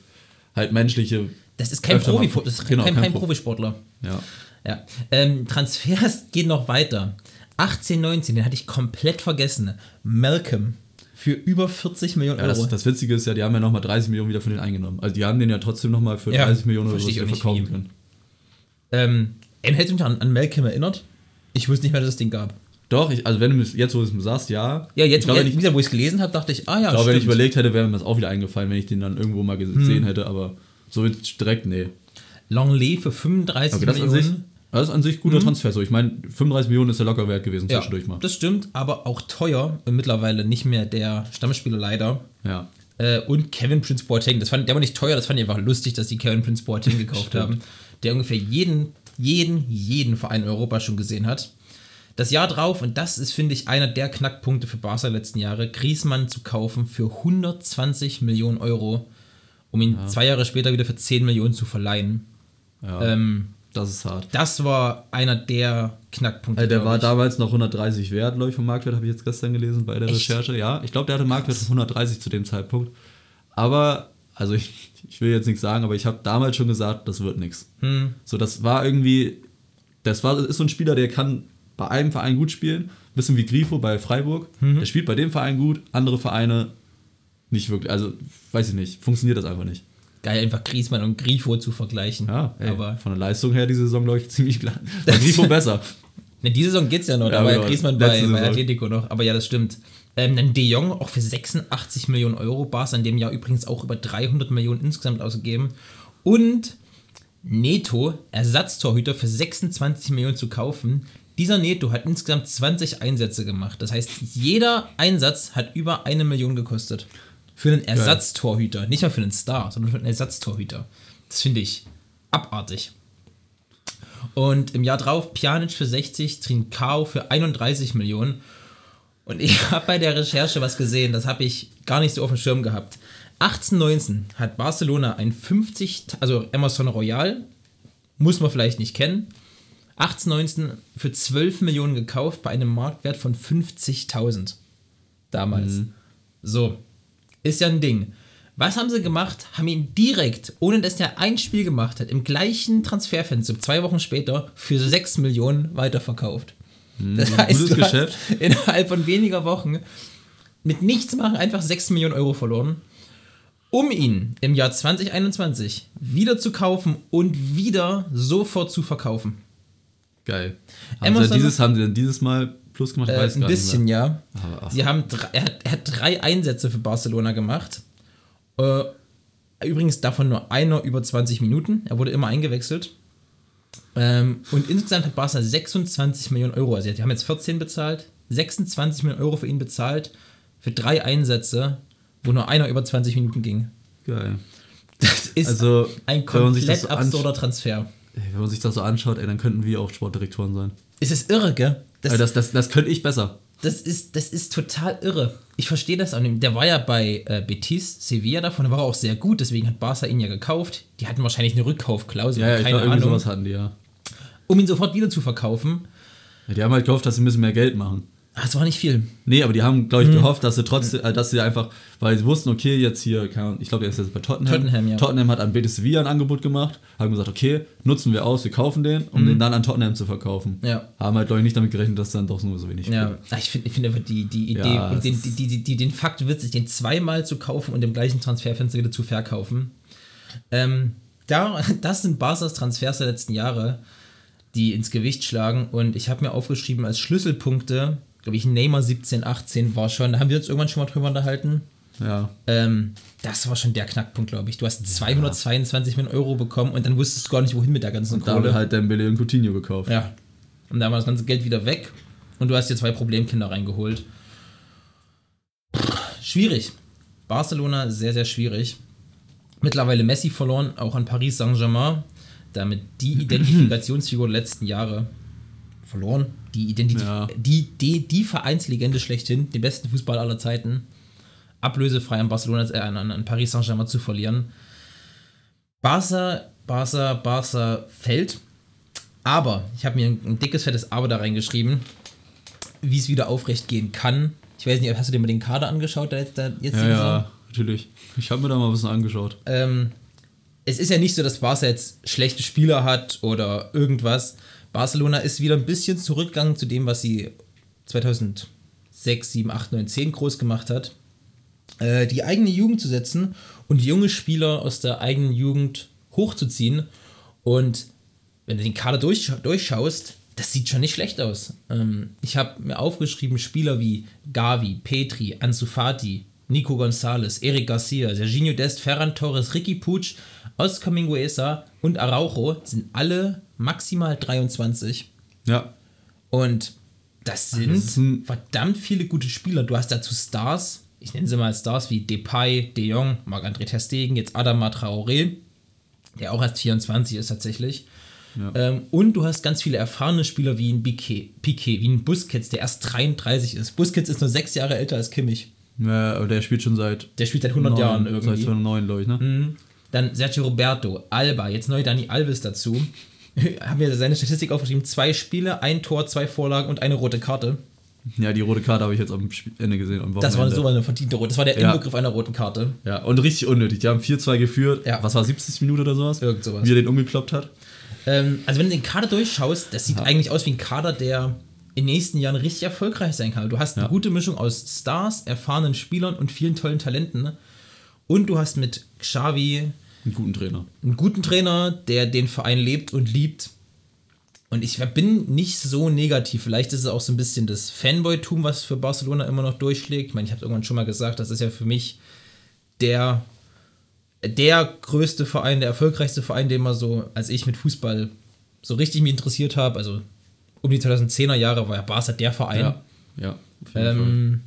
halt menschliche. Das ist kein, Profi, das ist Genau, kein, kein kein Pro- Profisportler. Ja. Ja. Ähm, Transfers gehen noch weiter. 18, 19, den hatte ich komplett vergessen. Malcolm für über 40 Millionen Ja, Euro. das, das Witzige ist ja, die haben ja nochmal 30 Millionen wieder von denen eingenommen. Also die haben den ja trotzdem nochmal für Ja, 30 Millionen nicht, verkaufen können. ähm, er hätte mich an, an Malcolm erinnert. Ich wusste nicht mehr, dass es den gab. Doch, ich, also wenn du jetzt, wo du es sagst, ja. Ja, jetzt, ich glaube, wenn ich, wieder, wo ich es gelesen habe, dachte ich, ah ja, ich glaube, wenn ich überlegt hätte, wäre mir das auch wieder eingefallen, wenn ich den dann irgendwo mal Hm. gesehen hätte, aber so direkt, nee. Longley für 35 Okay, das, ist an Millionen. sich, das ist an sich guter Transfer. So, ich meine, 35 Millionen ist ja locker wert gewesen ja, zwischendurch mal. das stimmt, aber auch teuer und mittlerweile nicht mehr der Stammspieler leider. Ja. Äh, und Kevin Prince Boateng, das fand, der war nicht teuer, das fand ich einfach lustig, dass die Kevin Prince Boateng gekauft haben, der ungefähr jeden, jeden, jeden Verein in Europa schon gesehen hat. Das Jahr drauf, und das ist, finde ich, einer der Knackpunkte für Barca der letzten Jahre, Griezmann zu kaufen für 120 Millionen Euro, um ihn zwei Jahre später wieder für 10 Millionen zu verleihen. ja Ähm, das ist hart. das war einer der Knackpunkte. Also der war ich. damals noch 130 wert, glaube ich, vom Marktwert, habe ich jetzt gestern gelesen bei der Echt? Recherche. Ja, ich glaube, der hatte Marktwert von 130 zu dem Zeitpunkt. Aber, also ich, ich will jetzt nichts sagen, aber ich habe damals schon gesagt, das wird nichts. Hm. So, das war irgendwie, das war, ist so ein Spieler, der kann bei einem Verein gut spielen, bisschen wie Grifo bei Freiburg. Mhm. Der spielt bei dem Verein gut, andere Vereine nicht wirklich. Also, weiß ich nicht, funktioniert das einfach nicht. geil, einfach Griezmann und Grifo zu vergleichen. Ja, ey, aber von der Leistung her diese Saison, glaube ich, ziemlich klar. War Grifo besser. ne, diese Saison geht's ja noch, Ja, war ja genau, Griezmann bei, letzte bei Saison. Atletico noch. Aber ja, das stimmt. Ähm, dann De Jong auch für 86 Millionen Euro. Barca in dem Jahr übrigens auch über 300 Millionen insgesamt ausgegeben. Und Neto, Ersatztorhüter für 26 Millionen zu kaufen. Dieser Neto hat insgesamt 20 Einsätze gemacht. Das heißt, jeder Einsatz hat über eine Million gekostet. Für einen Ersatztorhüter. Nicht mal für einen Star, sondern für einen Ersatztorhüter. Das finde ich abartig. Und im Jahr drauf Pjanic für 60, Trincao für 31 Millionen. Und ich habe bei der Recherche was gesehen, das habe ich gar nicht so auf dem Schirm gehabt. 1819 hat Barcelona ein 50, also Emerson Royal, muss man vielleicht nicht kennen, 1819 für 12 Millionen gekauft bei einem Marktwert von 50.000 damals. So, ist ja ein Ding. Was haben sie gemacht? Haben ihn direkt, ohne dass der ein Spiel gemacht hat, im gleichen Transferfenster, zwei Wochen später, für 6 Millionen weiterverkauft. Das heißt, gutes Geschäft. innerhalb von weniger Wochen mit nichts machen einfach 6 Millionen Euro verloren, um ihn im Jahr 2021 wieder zu kaufen und wieder sofort zu verkaufen. Geil. Haben Emerson- sie, dieses, haben sie denn dieses Mal plus gemacht? Äh, ein bisschen, ja. Aber, Sie haben drei, er, hat, er hat drei Einsätze für Barcelona gemacht. Äh, übrigens davon nur einer über 20 Minuten. Er wurde immer eingewechselt. Ähm, und insgesamt hat Barca 26 Millionen Euro. Also die haben jetzt 14 bezahlt, 26 Millionen Euro für ihn bezahlt, für drei Einsätze, wo nur einer über 20 Minuten ging. Geil. Das ist Also, ein komplett so absurder Transfer. Wenn man sich das so anschaut, ey, dann könnten wir auch Sportdirektoren sein. Es ist irre, gell? Das, Also das, das, das könnte ich besser. Das ist, das ist total irre. Ich verstehe das auch nicht. Der war ja bei äh, Betis, Sevilla davon, da war auch sehr gut, deswegen hat Barca ihn ja gekauft. Die hatten wahrscheinlich eine Rückkaufklausel, Ja, ja ich keine glaube, irgendwie Ahnung, sowas hatten die, ja. um ihn sofort wieder zu verkaufen. ja. Die haben halt gehofft, dass sie ein bisschen mehr Geld machen. Das war nicht viel. Nee, aber die haben, glaube ich, Mhm. gehofft, dass sie trotzdem, äh, dass sie einfach, weil sie wussten, okay, jetzt hier, ich glaube, der ist jetzt bei Tottenham. Tottenham, ja. Tottenham hat an Betis Sevilla ein Angebot gemacht, haben gesagt, okay, nutzen wir aus, wir kaufen den, um den dann an Tottenham zu verkaufen. Ja. Haben halt, glaube ich, nicht damit gerechnet, dass dann doch nur so wenig Ja, ich finde ich find einfach die, die Idee Ja, und den, die, die, die, den Fakt witzig, den zweimal zu kaufen und im gleichen Transferfenster wieder zu verkaufen. Ähm, da, das sind Barca's Transfers der letzten Jahre, die ins Gewicht schlagen. Und ich habe mir aufgeschrieben als Schlüsselpunkte, glaube ich, Neymar 17, 18 war schon, da haben wir uns irgendwann schon mal drüber unterhalten. Ja. Ähm, das war schon der Knackpunkt, glaube ich. Du hast 222 Millionen Euro bekommen und dann wusstest du gar nicht, wohin mit der ganzen haben Kohle. halt Dembele und Coutinho gekauft. Ja. Und da war das ganze Geld wieder weg und du hast dir zwei Problemkinder reingeholt. Pff, Schwierig. Barcelona sehr, sehr schwierig. Mittlerweile Messi verloren, auch an Paris Saint-Germain. Damit die Identifikationsfigur der letzten Jahre verloren. Die, Identität, Ja. die, die, die Vereinslegende schlechthin, den besten Fußball aller Zeiten, ablösefrei an Barcelona, äh, an, an Paris Saint-Germain zu verlieren. Barca, Barca, Barca fällt. Aber, ich habe mir ein, ein dickes, fettes Aber da reingeschrieben, wie es wieder aufrecht gehen kann. Ich weiß nicht, hast du dir mal den Kader angeschaut, der jetzt, der jetzt Ja, ja, natürlich. Ich habe mir da mal ein bisschen angeschaut. ähm, es ist ja nicht so, dass Barca jetzt schlechte Spieler hat oder irgendwas. Barcelona ist wieder ein bisschen zurückgegangen zu dem, was sie 2006, 7, 8, 9, 10 groß gemacht hat. Äh, die eigene Jugend zu setzen und junge Spieler aus der eigenen Jugend hochzuziehen. Und wenn du den Kader durch, durchschaust, das sieht schon nicht schlecht aus. Ähm, ich habe mir aufgeschrieben, Spieler wie Gavi, Petri, Ansu Fati, Nico Gonzalez, Eric Garcia, Serginho Dest, Ferran Torres, Ricky Puig, Oscar Mingueza und Araujo sind alle maximal 23. Ja. Und das sind das verdammt viele gute Spieler. Du hast dazu Stars, ich nenne sie mal Stars wie Depay, De Jong, Marc-André Ter Stegen, jetzt Adama Traoré, der auch erst 24 ist tatsächlich. Ähm, und du hast ganz viele erfahrene Spieler wie ein Piquet, Piquet, wie ein Busquets, der erst 33 ist. Busquets ist nur sechs Jahre älter als Kimmich. ja. Aber der spielt schon seit Der spielt seit 100 Jahren neun- irgendwie. Seit 2009, glaube ich, ne? Dann Sergio Roberto, Alba, jetzt neu Dani Alves dazu. Haben wir seine Statistik aufgeschrieben: zwei Spiele, ein Tor, zwei Vorlagen und eine rote Karte. Ja, die rote Karte habe ich jetzt am Ende gesehen. Am Das war so eine verdiente rote. Das war der Ja. Inbegriff einer roten Karte. Ja, und richtig unnötig. Die haben 4-2 geführt. Ja. Was war 70 Minuten oder sowas? Irgend sowas. Wie er den umgekloppt hat. Ähm, also wenn du den Kader durchschaust, das sieht eigentlich aus wie ein Kader, der in den nächsten Jahren richtig erfolgreich sein kann. Du hast eine Ja. gute Mischung aus Stars, erfahrenen Spielern und vielen tollen Talenten. Und du hast mit Xavi, Einen guten Trainer. einen guten Trainer, der den Verein lebt und liebt. Und ich bin nicht so negativ. Vielleicht ist es auch so ein bisschen das Fanboy-Tum, was für Barcelona immer noch durchschlägt. Ich meine, ich habe irgendwann schon mal gesagt, das ist ja für mich der, der größte Verein, der erfolgreichste Verein, den man so, als ich mit Fußball so richtig mich interessiert habe, also um die 2010er Jahre war ja Barca der Verein. Ja. Ja. Ähm,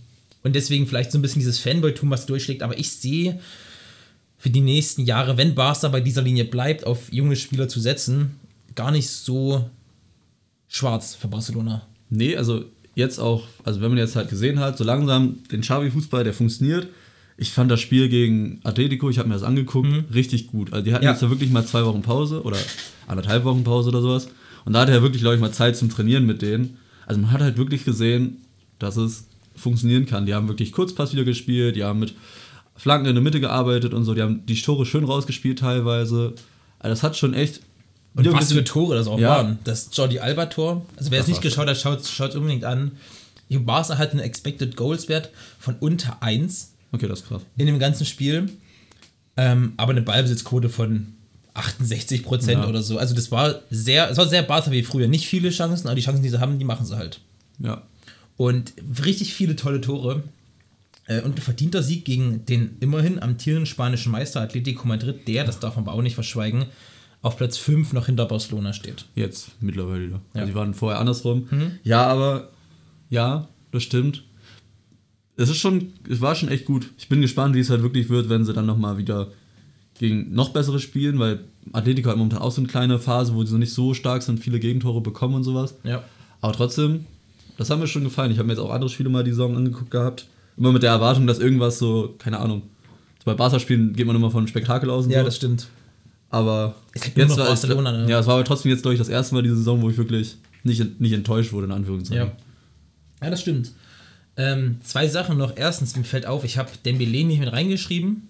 und deswegen vielleicht so ein bisschen dieses Fanboy-Tum, was durchschlägt. Aber ich sehe für die nächsten Jahre, wenn Barca bei dieser Linie bleibt, auf junge Spieler zu setzen, gar nicht so schwarz für Barcelona. Nee, also jetzt auch, also wenn man jetzt halt gesehen hat, so langsam den Xavi-Fußball, der funktioniert. Ich fand das Spiel gegen Atletico, ich habe mir das angeguckt, richtig gut. Also die hatten Ja. jetzt ja wirklich mal zwei Wochen Pause oder anderthalb Wochen Pause oder sowas. Und da hatte er wirklich, glaube ich, mal Zeit zum Trainieren mit denen. Also man hat halt wirklich gesehen, dass es funktionieren kann. Die haben wirklich Kurzpass wieder gespielt, die haben mit Flanken in der Mitte gearbeitet und so, die haben die Tore schön rausgespielt teilweise. Also das hat schon echt. Und was für Tore das auch Ja. waren. Das Jordi Alba-Tor, also wer es nicht geschaut hat, schaut es unbedingt an. Die Barca hat einen Expected Goals-Wert von unter 1 Okay, das ist krass. in dem ganzen Spiel. Ähm, aber eine Ballbesitzquote von 68 Prozent Ja. oder so. Also das war sehr, es war sehr Barca wie früher. Nicht viele Chancen, aber die Chancen, die sie haben, die machen sie halt. Ja. Und richtig viele tolle Tore. Äh, und ein verdienter Sieg gegen den immerhin amtierenden spanischen Meister Atletico Madrid, der, das darf man aber auch nicht verschweigen, auf Platz 5 noch hinter Barcelona steht. Jetzt mittlerweile wieder. Ja. Mhm. Also die waren vorher andersrum. Ja, aber ja, das stimmt. Es ist schon, es war schon echt gut. Ich bin gespannt, wie es halt wirklich wird, wenn sie dann nochmal wieder gegen noch bessere spielen, weil Atletico hat momentan auch so eine kleine Phase, wo sie so nicht so stark sind, viele Gegentore bekommen und sowas. Ja. Aber trotzdem, das hat mir schon gefallen. Ich habe mir jetzt auch andere Spiele mal die Saison angeguckt gehabt. Immer mit der Erwartung, dass irgendwas so, keine Ahnung. Bei Barca-Spielen geht man immer von Spektakel aus und Ja, so. das stimmt. Aber Ist halt nur noch war Barcelona, ne? Ja, es war aber trotzdem jetzt, glaube ich, das erste Mal diese Saison, wo ich wirklich nicht, nicht enttäuscht wurde, in Anführungszeichen. Ja. Ja, das stimmt. Ähm, zwei Sachen noch. Erstens, mir fällt auf, ich habe Dembele nicht mit reingeschrieben.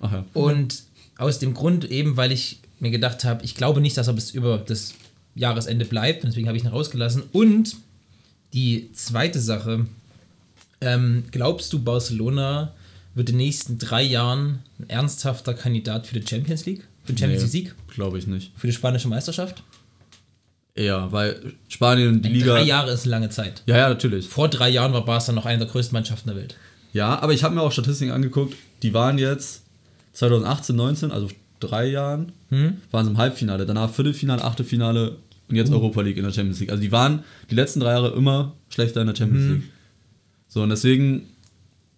Ach ja. Und aus dem Grund eben, weil ich mir gedacht habe, ich glaube nicht, dass er bis über das Jahresende bleibt. und Deswegen habe ich ihn rausgelassen. Und die zweite Sache, ähm, glaubst du, Barcelona wird in den nächsten drei Jahren ein ernsthafter Kandidat für die Champions League? Für den Champions League Sieg? Glaube ich nicht. Für die spanische Meisterschaft? Ja, weil Spanien, die Liga. Drei Jahre ist eine lange Zeit. Ja, ja, natürlich. Vor drei Jahren war Barca noch eine der größten Mannschaften der Welt. Ja, aber ich habe mir auch Statistiken angeguckt, die waren jetzt 2018, 19, also drei Jahren, waren sie im Halbfinale, danach Viertelfinale, Achtelfinale und jetzt Europa League in der Champions League. Also die waren die letzten drei Jahre immer schlechter in der Champions League. So, und deswegen,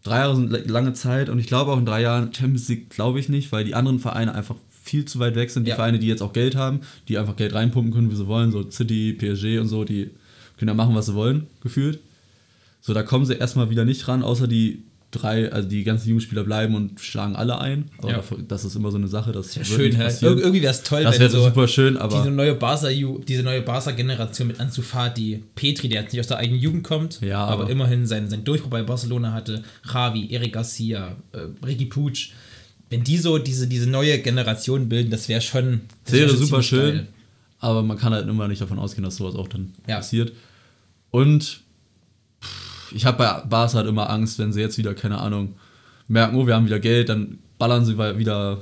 drei Jahre sind lange Zeit und ich glaube auch in drei Jahren Champions League glaube ich nicht, weil die anderen Vereine einfach viel zu weit weg sind. Die Ja. Vereine, die jetzt auch Geld haben, die einfach Geld reinpumpen können, wie sie wollen, so City, PSG und so, die können ja machen, was sie wollen, gefühlt. So, da kommen sie erstmal wieder nicht ran, außer die drei, also die ganzen Jugendspieler bleiben und schlagen alle ein. Aber Ja. das ist immer so eine Sache, das Ja, schön. Ir irgendwie wäre es toll, Das wäre so super schön, aber diese neue Barca diese neue Barca Generation mit Ansu Fati, Petri, der jetzt nicht aus der eigenen Jugend kommt, Ja, aber, aber- immerhin seinen, seinen Durchbruch bei Barcelona hatte, Javi, Eric Garcia, äh, Ricky Puig, wenn die so diese, diese neue Generation bilden, das wäre schon das wär wäre schon super schön. geil. Aber man kann halt immer nicht davon ausgehen, dass sowas auch dann Ja. passiert. Und ich habe bei Barca halt immer Angst, wenn sie jetzt wieder, keine Ahnung, merken, oh, wir haben wieder Geld, dann ballern sie wieder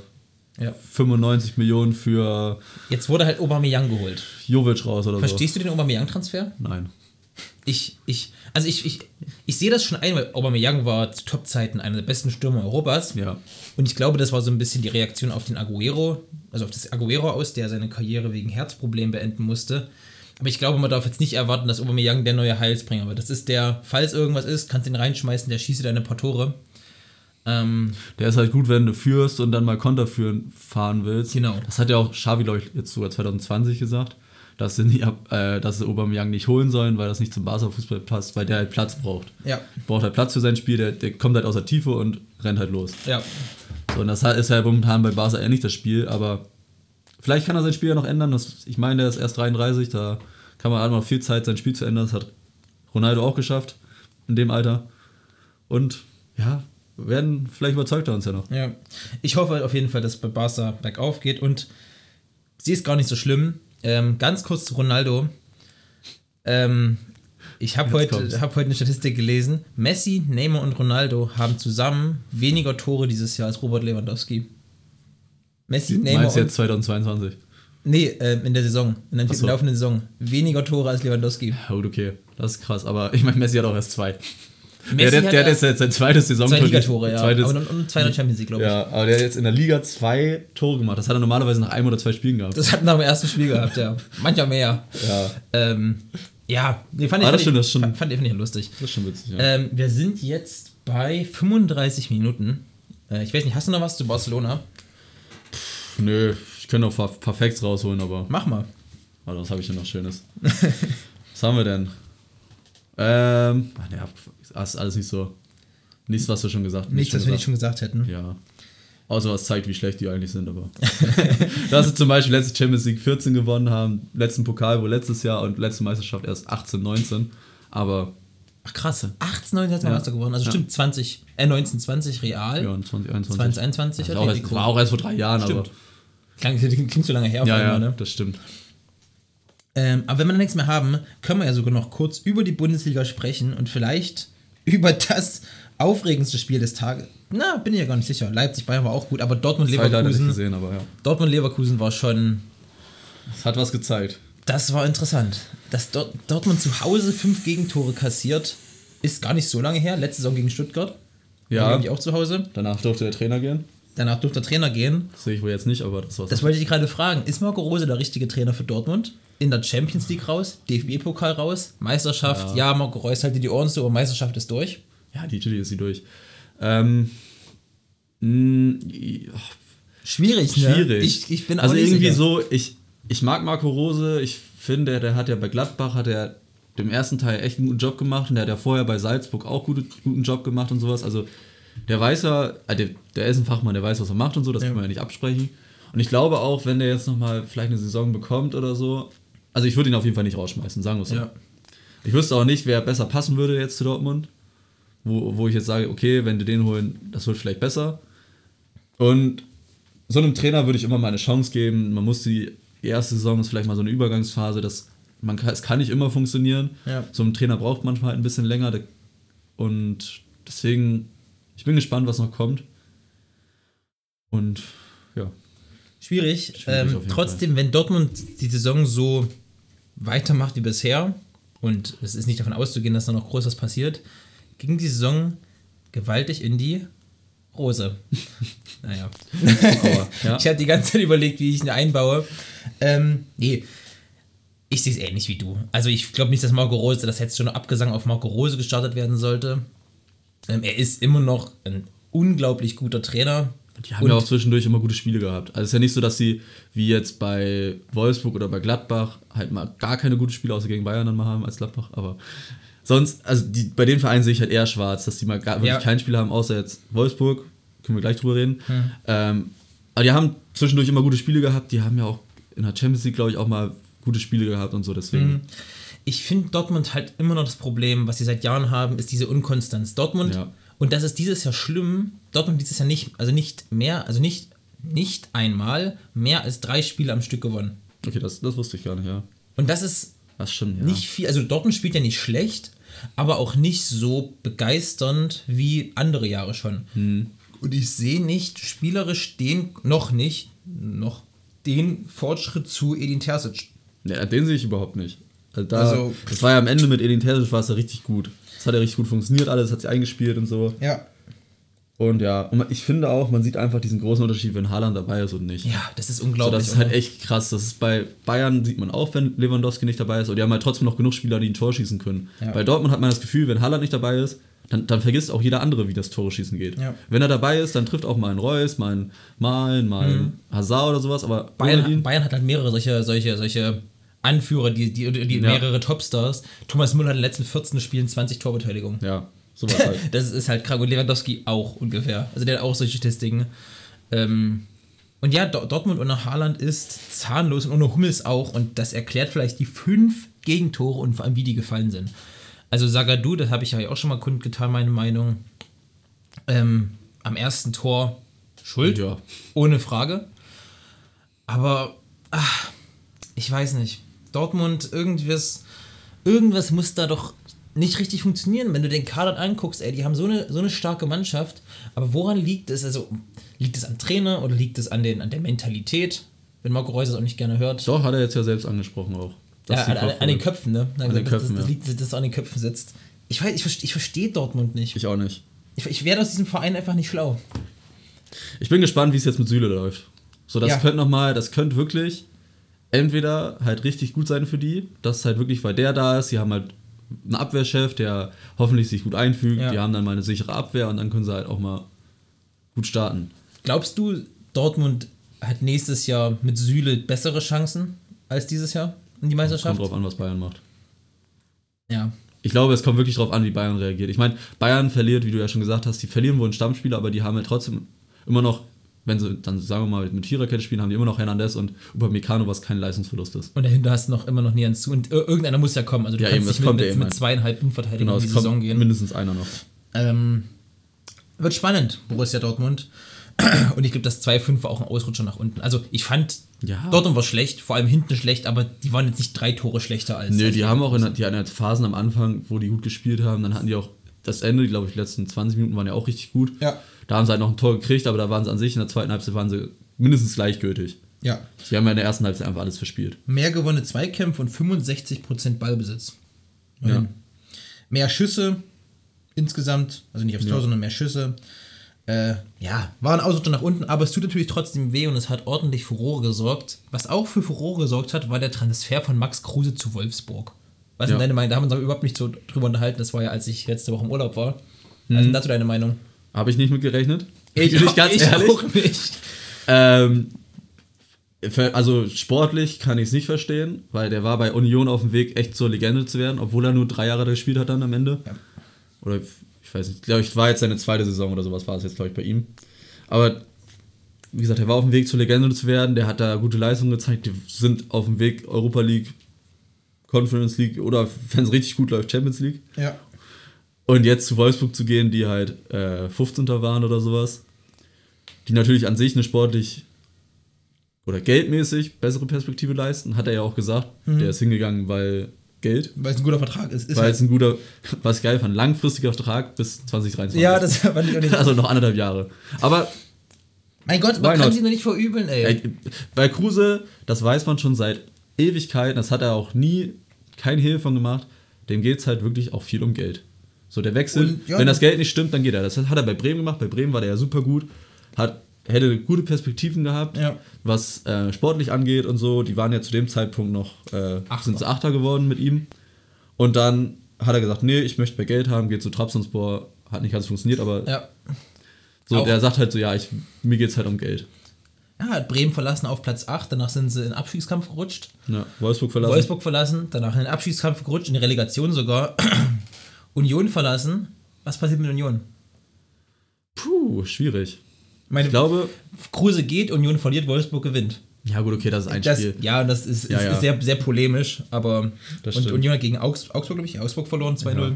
Ja. 95 Millionen für Jetzt wurde halt Aubameyang geholt. Jovic raus oder Verstehst du den Aubameyang-Transfer? so. Nein. Ich, ich, also ich, ich, ich sehe das schon ein, weil Aubameyang war zu Topzeiten einer der besten Stürmer Europas. Ja. Und ich glaube, das war so ein bisschen die Reaktion auf den Aguero, also auf das Aguero aus, der seine Karriere wegen Herzproblemen beenden musste. Aber ich glaube, man darf jetzt nicht erwarten, dass Aubameyang der neue Heilsbringer wird. Das ist der, falls irgendwas ist, kannst du ihn reinschmeißen, der schießt dir deine paar Tore. Ähm, Der ist halt gut, wenn du führst und dann mal Konter führen fahren willst. Genau. Das hat ja auch Xavi, glaube ich, jetzt sogar 2020 gesagt, dass sie, nicht, äh, dass sie Aubameyang nicht holen sollen, weil das nicht zum Barca-Fußball passt, weil der halt Platz braucht. ja, Braucht halt Platz für sein Spiel, der, der kommt halt aus der Tiefe und rennt halt los. ja. So, und das ist halt momentan bei Barca ähnlich das Spiel, aber vielleicht kann er sein Spiel ja noch ändern. Das, ich meine, der ist erst 33, da kann man halt noch viel Zeit, sein Spiel zu ändern. Das hat Ronaldo auch geschafft in dem Alter. Und ja, werden vielleicht überzeugt er uns ja noch. Ja, ich hoffe auf jeden Fall, dass bei Barca bergauf geht und sie ist gar nicht so schlimm. Ähm, ganz kurz zu Ronaldo. Ähm, ich habe heute, hab heute eine Statistik gelesen. Messi, Neymar und Ronaldo haben zusammen weniger Tore dieses Jahr als Robert Lewandowski. Messi, Neymar Meinst und, jetzt 2022? Nee, ähm, in der Saison, in der so. laufenden Saison. Weniger Tore als Lewandowski. Gut, okay. Das ist krass. Aber ich meine, Messi hat auch erst zwei. Messi der, der, hat der hat ja jetzt sein zweites Saison zwei Ligatore, ja. Zweites, Aber und, und zwei in der Champions League, glaube ich. ja, aber der hat jetzt in der Liga zwei Tore gemacht. Das hat er normalerweise nach einem oder zwei Spielen gehabt. Das hat nach dem ersten Spiel gehabt, ja. Manchmal mehr. ja, Ähm, ja, nee, fand, ich, Ah, fand, ich, das ist schon- fand, fand, ich- fand ich lustig. das ist schon witzig. Ja. Ähm, wir sind jetzt bei 35 Minuten. Äh, ich weiß nicht, hast du noch was zu Barcelona? Nö, ich könnte paar, paar Facts rausholen, aber Mach mal. warte, was habe ich denn noch Schönes? was haben wir denn? Ähm, ach, ne, das ist alles nicht so. Nichts, was wir schon gesagt Nichts, was wir nicht schon gesagt hätten. Ja. Außer was zeigt, wie schlecht die eigentlich sind, aber. Dass sie zum Beispiel letzte Champions League 14 gewonnen haben, letzten Pokal wohl letztes Jahr und letzte Meisterschaft erst 18, 19. Aber Ach krass. 18, 19 hat man Ja. Meister geworden. Also Ja. stimmt 20, äh 19, 20 real. ja, und 2021. 2021 Das hat war, auch erst, Atletico. war auch erst vor drei Jahren, Stimmt. aber. Klang, klingt so lange her auf Ja, ja, einmal, ne? das stimmt. Ähm, aber wenn wir nichts mehr haben, können wir ja sogar noch kurz über die Bundesliga sprechen und vielleicht über das aufregendste Spiel des Tages. Na, bin ich ja gar nicht sicher. Leipzig Bayern war auch gut, aber Dortmund Das Leverkusen. gesehen, aber ja. Dortmund Leverkusen war schon. Es hat was gezeigt. Das war interessant. Dass Dort, Dortmund zu Hause fünf Gegentore kassiert, ist gar nicht so lange her. Letzte Saison gegen Stuttgart. Ja. War ich auch zu Hause. Danach durfte der Trainer gehen. Danach durfte der Trainer gehen. Das sehe ich wohl jetzt nicht, aber das war's. Das wollte ich gerade fragen. Ist Marco Rose der richtige Trainer für Dortmund? In der Champions League raus, DFB-Pokal raus, Meisterschaft, ja, Marco Reus halt dir die Ohren zu, aber Meisterschaft ist durch. ja, die natürlich ist sie durch. Ähm, mh, ja, Schwierig, ne? schwierig. Ich, ich bin also irgendwie sicher. so, ich, ich mag Marco Rose, ich finde, der hat ja bei Gladbach, hat er dem ersten Teil echt einen guten Job gemacht und der hat ja vorher bei Salzburg auch gute, guten Job gemacht und sowas. Also der weiß ja, äh, der, der ist ein Fachmann, der weiß, was er macht und so, das Ja. kann man ja nicht absprechen. Und ich glaube auch, wenn der jetzt nochmal vielleicht eine Saison bekommt oder so, also ich würde ihn auf jeden Fall nicht rausschmeißen, sagen wir es so. Ja. Ich wüsste auch nicht, wer besser passen würde jetzt zu Dortmund. Wo, wo ich jetzt sage, okay, wenn die den holen, das wird vielleicht besser. Und so einem Trainer würde ich immer mal eine Chance geben. Man muss die erste Saison ist vielleicht mal so eine Übergangsphase, das, man kann, es kann nicht immer funktionieren. Ja. So ein Trainer braucht manchmal halt ein bisschen länger. Und deswegen, ich bin gespannt, was noch kommt. Und ja, Schwierig. Schwierig ähm, trotzdem, wenn Dortmund die Saison so weitermacht wie bisher, und es ist nicht davon auszugehen, dass da noch groß was passiert, ging die Saison gewaltig in die Rose. naja. ja. Ich habe die ganze Zeit überlegt, wie ich ihn einbaue. Ähm, nee. Ich sehe es ähnlich wie du. Also ich glaube nicht, dass Marco Rose, das jetzt schon Abgesang auf Marco Rose gestartet werden sollte. Ähm, er ist immer noch ein unglaublich guter Trainer. Die haben Und- ja auch zwischendurch immer gute Spiele gehabt. Also es ist ja nicht so, dass sie wie jetzt bei Wolfsburg oder bei Gladbach halt mal gar keine gute Spiele außer gegen Bayern dann mal haben als Gladbach. Aber sonst, also die, bei den Vereinen sehe ich halt eher schwarz, dass die mal gar, wirklich Ja. kein Spiel haben, außer jetzt Wolfsburg. Können wir gleich drüber reden. Hm. Ähm, aber die haben zwischendurch immer gute Spiele gehabt. Die haben ja auch in der Champions League, glaube ich, auch mal gute Spiele gehabt und so. Deswegen. Mhm. Ich finde Dortmund halt immer noch das Problem, was sie seit Jahren haben, ist diese Unkonstanz. Dortmund, Ja. und das ist dieses Jahr schlimm, Dortmund dieses Jahr nicht, also nicht mehr, also nicht, nicht einmal mehr als drei Spiele am Stück gewonnen. Okay, das, das wusste ich gar nicht, ja. Und das ist Das stimmt, ja. nicht viel, also Dortmund spielt ja nicht schlecht, aber auch nicht so begeisternd wie andere Jahre schon. Hm. Und ich sehe nicht spielerisch den, noch nicht, noch den Fortschritt zu Edin Terzic. Ja, den sehe ich überhaupt nicht. Also, da, Also- das war ja am Ende mit Edin Terzic war es ja richtig gut. Das hat ja richtig gut funktioniert, alles hat sich eingespielt und so. Ja. Und ja, und ich finde auch, man sieht einfach diesen großen Unterschied, wenn Haaland dabei ist und nicht. Ja, das ist so, unglaublich. das ist halt echt krass. Das ist bei Bayern sieht man auch, wenn Lewandowski nicht dabei ist. Und die haben halt trotzdem noch genug Spieler, die ein Tor schießen können. Ja. Bei Dortmund hat man das Gefühl, wenn Haaland nicht dabei ist, dann, dann vergisst auch jeder andere, wie das Tore schießen geht. Ja. Wenn er dabei ist, dann trifft auch mal ein Reus, mal ein Malen, mal ein Hazard oder sowas. Aber Mhm. Bayern, Bayern hat halt mehrere solche, solche, solche Anführer, die, die, die Ja. mehrere Topstars. Thomas Müller hat in den letzten 14 Spielen 20 Torbeteiligungen. ja, sowas halt. Das ist halt krank. Und Lewandowski auch ungefähr. Also der hat auch solche Statistiken. Ähm, und ja, Do- Dortmund ohne Haaland ist zahnlos und ohne Hummels auch. Und das erklärt vielleicht die fünf Gegentore und vor allem, wie die gefallen sind. Also Sagadu, das habe ich ja auch schon mal kundgetan, meine Meinung. Ähm, am ersten Tor schuld. Ja. Ohne Frage. Aber ach, ich weiß nicht. Dortmund, irgendwas, irgendwas muss da doch nicht richtig funktionieren. Wenn du den Kader anguckst, ey, die haben so eine, so eine starke Mannschaft. Aber woran liegt es? Also, liegt es am Trainer oder liegt es an, den, an der Mentalität? Wenn Marco Reus es auch nicht gerne hört. Doch, hat er jetzt ja selbst angesprochen auch. Ja, an, an, an den Köpfen, ne? An den Köpfen, das, das ja. liegt, dass es an den Köpfen sitzt. Ich weiß, ich, verste- ich verstehe Dortmund nicht. Ich auch nicht. Ich, ich werde aus diesem Verein einfach nicht schlau. Ich bin gespannt, wie es jetzt mit Süle läuft. So, das Ja. könnte nochmal, das könnte wirklich entweder halt richtig gut sein für die, dass halt wirklich, weil der da ist, sie haben halt einen Abwehrchef, der hoffentlich sich gut einfügt, Ja. die haben dann mal eine sichere Abwehr und dann können sie halt auch mal gut starten. Glaubst du, Dortmund hat nächstes Jahr mit Süle bessere Chancen als dieses Jahr in die Meisterschaft? Kommt drauf an, was Bayern macht. Ja. Ich glaube, es kommt wirklich drauf an, wie Bayern reagiert. Ich meine, Bayern verliert, wie du ja schon gesagt hast, die verlieren wohl einen Stammspieler, aber die haben ja trotzdem immer noch, wenn sie dann sagen wir mal mit Viererkette spielen, haben die immer noch Hernandez und Upamecano, was kein Leistungsverlust ist. Und dahinter hast du noch immer noch nie zu. Und ir- irgendeiner muss ja kommen. Also du Ja, kannst eben, nicht mit, mit, mit ein. zweieinhalb Innenverteidigern Genau, in die es Saison gehen. mindestens einer noch. Ähm, wird spannend, Borussia Dortmund. Und ich glaube, das 2-5 war auch ein Ausrutscher nach unten. Also ich fand, Ja. Dortmund war schlecht, vor allem hinten schlecht, aber die waren jetzt nicht drei Tore schlechter als. Nee, als die haben auch in, die hatten Phasen am Anfang, wo die gut gespielt haben. Dann hatten die auch das Ende, glaube ich, die letzten 20 Minuten waren ja auch richtig gut. Ja. Da haben sie halt noch ein Tor gekriegt, aber da waren sie an sich in der zweiten Halbzeit waren sie mindestens gleichgültig. Ja. Sie haben ja in der ersten Halbzeit einfach alles verspielt. Mehr gewonnene Zweikämpfe und 65% Ballbesitz. Ja. Mehr Schüsse insgesamt, also nicht aufs Tor, Ja. sondern mehr Schüsse. Äh, ja, war ein Ausrutscher nach unten, aber es tut natürlich trotzdem weh und es hat ordentlich Furore gesorgt. Was auch für Furore gesorgt hat, war der Transfer von Max Kruse zu Wolfsburg. Was ist Ja. denn deine Meinung? Da haben wir uns auch überhaupt nicht so drüber unterhalten. Das war ja, als ich letzte Woche im Urlaub war. Mhm. ist denn dazu deine Meinung? Habe ich nicht mit gerechnet. Ich, Bin ich ganz ich ehrlich. auch nicht. Ähm, also sportlich kann ich es nicht verstehen, weil der war bei Union auf dem Weg, echt zur Legende zu werden, obwohl er nur drei Jahre da gespielt hat dann am Ende. Ja. Oder ich weiß nicht, glaube ich, war jetzt seine zweite Saison oder sowas war es jetzt, glaube ich, bei ihm. Aber wie gesagt, er war auf dem Weg zur Legende zu werden, der hat da gute Leistungen gezeigt, die sind auf dem Weg Europa League, Conference League oder wenn es richtig gut läuft, Champions League. Ja. Und jetzt zu Wolfsburg zu gehen, die halt äh, 15. waren oder sowas, die natürlich an sich eine sportlich oder geldmäßig bessere Perspektive leisten, hat er ja auch gesagt. Mhm. Der ist hingegangen, weil Geld, Weil es ein guter Vertrag ist. ist weil halt- es ein guter, was ich geil fand, langfristiger Vertrag bis 2023. ja, das auch nicht. also noch anderthalb Jahre. Aber mein Gott, man kann sie nur nicht verübeln, ey. Ey, bei Kruse, das weiß man schon seit Ewigkeiten, das hat er auch nie kein Hehl von gemacht. Dem geht es halt wirklich auch viel um Geld. So der Wechsel, Und, ja, wenn das Geld nicht stimmt, dann geht er. Das hat er bei Bremen gemacht. Bei Bremen war der ja super gut, hat, hätte gute Perspektiven gehabt, Ja. was äh, sportlich angeht und so. Die waren ja zu dem Zeitpunkt noch, äh, Achter. sind Achter geworden mit ihm. Und dann hat er gesagt, nee, ich möchte mehr Geld haben, geht zu Trabzonspor. Hat nicht ganz funktioniert, aber Ja. so, Auch- der sagt halt so, ja, ich, mir geht es halt um Geld. Ja, hat Bremen verlassen auf Platz 8, danach sind sie in den Abstiegskampf gerutscht. Ja, Wolfsburg verlassen. Wolfsburg verlassen, danach in den Abstiegskampf gerutscht, in die Relegation sogar. Union verlassen. Was passiert mit Union? Puh, schwierig. Meine, Ich glaube, Kruse geht, Union verliert, Wolfsburg gewinnt. ja gut, okay, das ist ein Das, Spiel. ja, das ist, ist, Ja, ja. ist sehr, sehr polemisch, aber Das und stimmt. Union hat gegen Augs, Augsburg, glaube ich, Augsburg verloren, 2-0.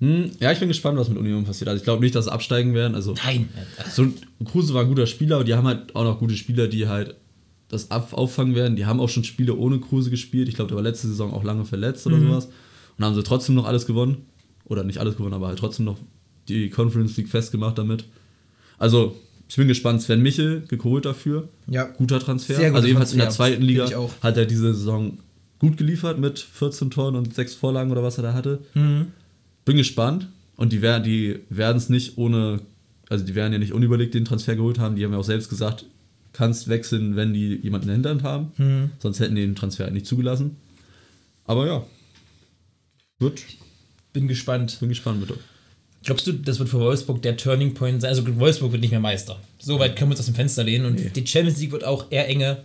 Hm, ja, ich bin gespannt, was mit Union passiert. Also ich glaube nicht, dass sie absteigen werden. Also Nein. so Kruse war ein guter Spieler, aber die haben halt auch noch gute Spieler, die halt das auffangen werden. Die haben auch schon Spiele ohne Kruse gespielt. Ich glaube, der war letzte Saison auch lange verletzt oder Mhm. sowas. Und haben sie trotzdem noch alles gewonnen. Oder nicht alles gewonnen, aber halt trotzdem noch die Conference League festgemacht damit. Also, ich bin gespannt. Sven Michel geholt dafür. Ja. Guter Transfer. Sehr also jedenfalls in der Transfer. zweiten Liga hat er diese Saison gut geliefert mit 14 Toren und 6 Vorlagen oder was er da hatte. Mhm. Bin gespannt. Und die werden die es nicht ohne, also die werden ja nicht unüberlegt den Transfer geholt haben. Die haben ja auch selbst gesagt, kannst wechseln, wenn die jemanden in der Hinterhand haben. Mhm. Sonst hätten die den Transfer halt nicht zugelassen. Aber ja. Wird, Bin gespannt. bin gespannt mit. Glaubst du, das wird für Wolfsburg der Turning Point sein? Also Wolfsburg wird nicht mehr Meister. So weit können wir uns aus dem Fenster lehnen. Und die Champions League wird auch eher enge.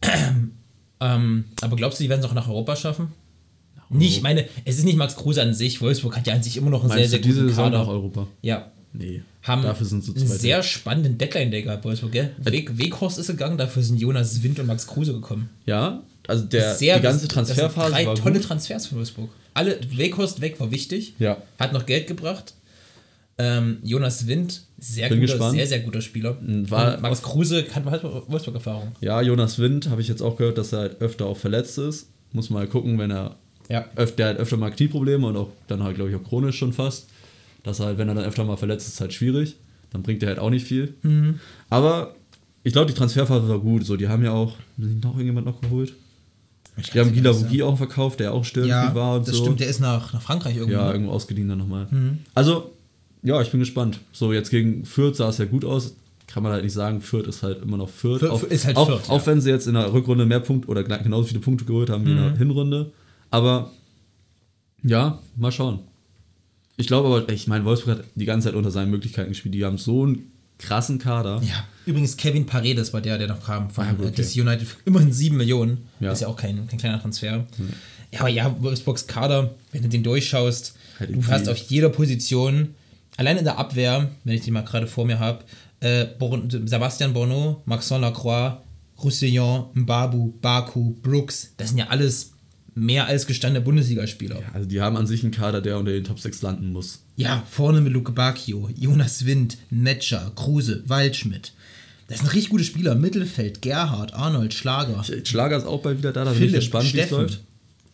ähm, aber glaubst du, die werden es auch nach Europa schaffen? Nicht, ich meine, es ist nicht Max Kruse an sich. Wolfsburg hat ja an sich immer noch einen sehr, Meinst sehr du diese guten Saison Kader. nach Europa? Ja. Nee. Haben Dafür sind sie einen zweite. sehr spannenden Deadline-Day gehabt, Wolfsburg, gell? Weg, Weghorst ist gegangen, dafür sind Jonas Wind und Max Kruse gekommen. Ja, also der, Sehr, die ganze Transferphase drei war tolle gut. Transfers für Wolfsburg. Alle, Weghorst weg war wichtig. Ja. Hat noch Geld gebracht. Ähm, Jonas Wind, sehr Bin guter, gespannt. sehr, sehr guter Spieler. War- Und Max Kruse hat halt Wolfsburg-Erfahrung. Ja, Jonas Wind habe ich jetzt auch gehört, dass er halt öfter auch verletzt ist. Muss mal gucken, wenn er Ja. Öf der hat öfter mal Knieprobleme und auch dann halt, glaube ich, auch chronisch schon fast. Das halt, wenn er dann öfter mal verletzt ist, ist halt schwierig. Dann bringt er halt auch nicht viel. Mhm. Aber ich glaube, die Transferphase war gut. So, die haben ja auch, noch irgendjemand noch geholt? Die haben Gila Vugi auch verkauft, der auch Stirnspiel Ja, war und das so. stimmt, der ist nach, nach Frankreich irgendwo. Ja, ne? irgendwo ausgeliehen dann nochmal. Mhm. Also, ja, ich bin gespannt. So, jetzt gegen Fürth sah es ja gut aus. Kann man halt nicht sagen, Fürth ist halt immer noch Fürth. Fürth auch, ist halt auch, Fürth, Auch ja. wenn sie jetzt in der Rückrunde mehr Punkte oder genauso viele Punkte geholt haben wie in Mhm. der Hinrunde. Aber, ja, mal schauen. Ich glaube aber, ich meine, Wolfsburg hat die ganze Zeit unter seinen Möglichkeiten gespielt. Die haben so einen krassen Kader. Ja, übrigens Kevin Paredes war der, der noch kam von Ah, okay. DC United. Immerhin 7 Millionen. Ja. Ist ja auch kein, kein kleiner Transfer. Ja, aber ja, Wolfsburgs Kader, wenn du den durchschaust, Halt du hast auf jeder Position, allein in der Abwehr, wenn ich die mal gerade vor mir habe, äh, Sebastian Bono, Maxon Lacroix, Roussillon, Mbabu, Baku, Brooks, das sind ja alles mehr als gestandene Bundesligaspieler. Ja. Also die haben an sich einen Kader, der unter den Top 6 landen muss. vorne mit Luke Bacchio, Jonas Wind, Metscher, Kruse, Waldschmidt. Das sind richtig gute Spieler. Mittelfeld, Gerhard, Arnold, Schlager. Schlager ist auch bald wieder da, da bin ich Philipp, gespannt, wie es läuft.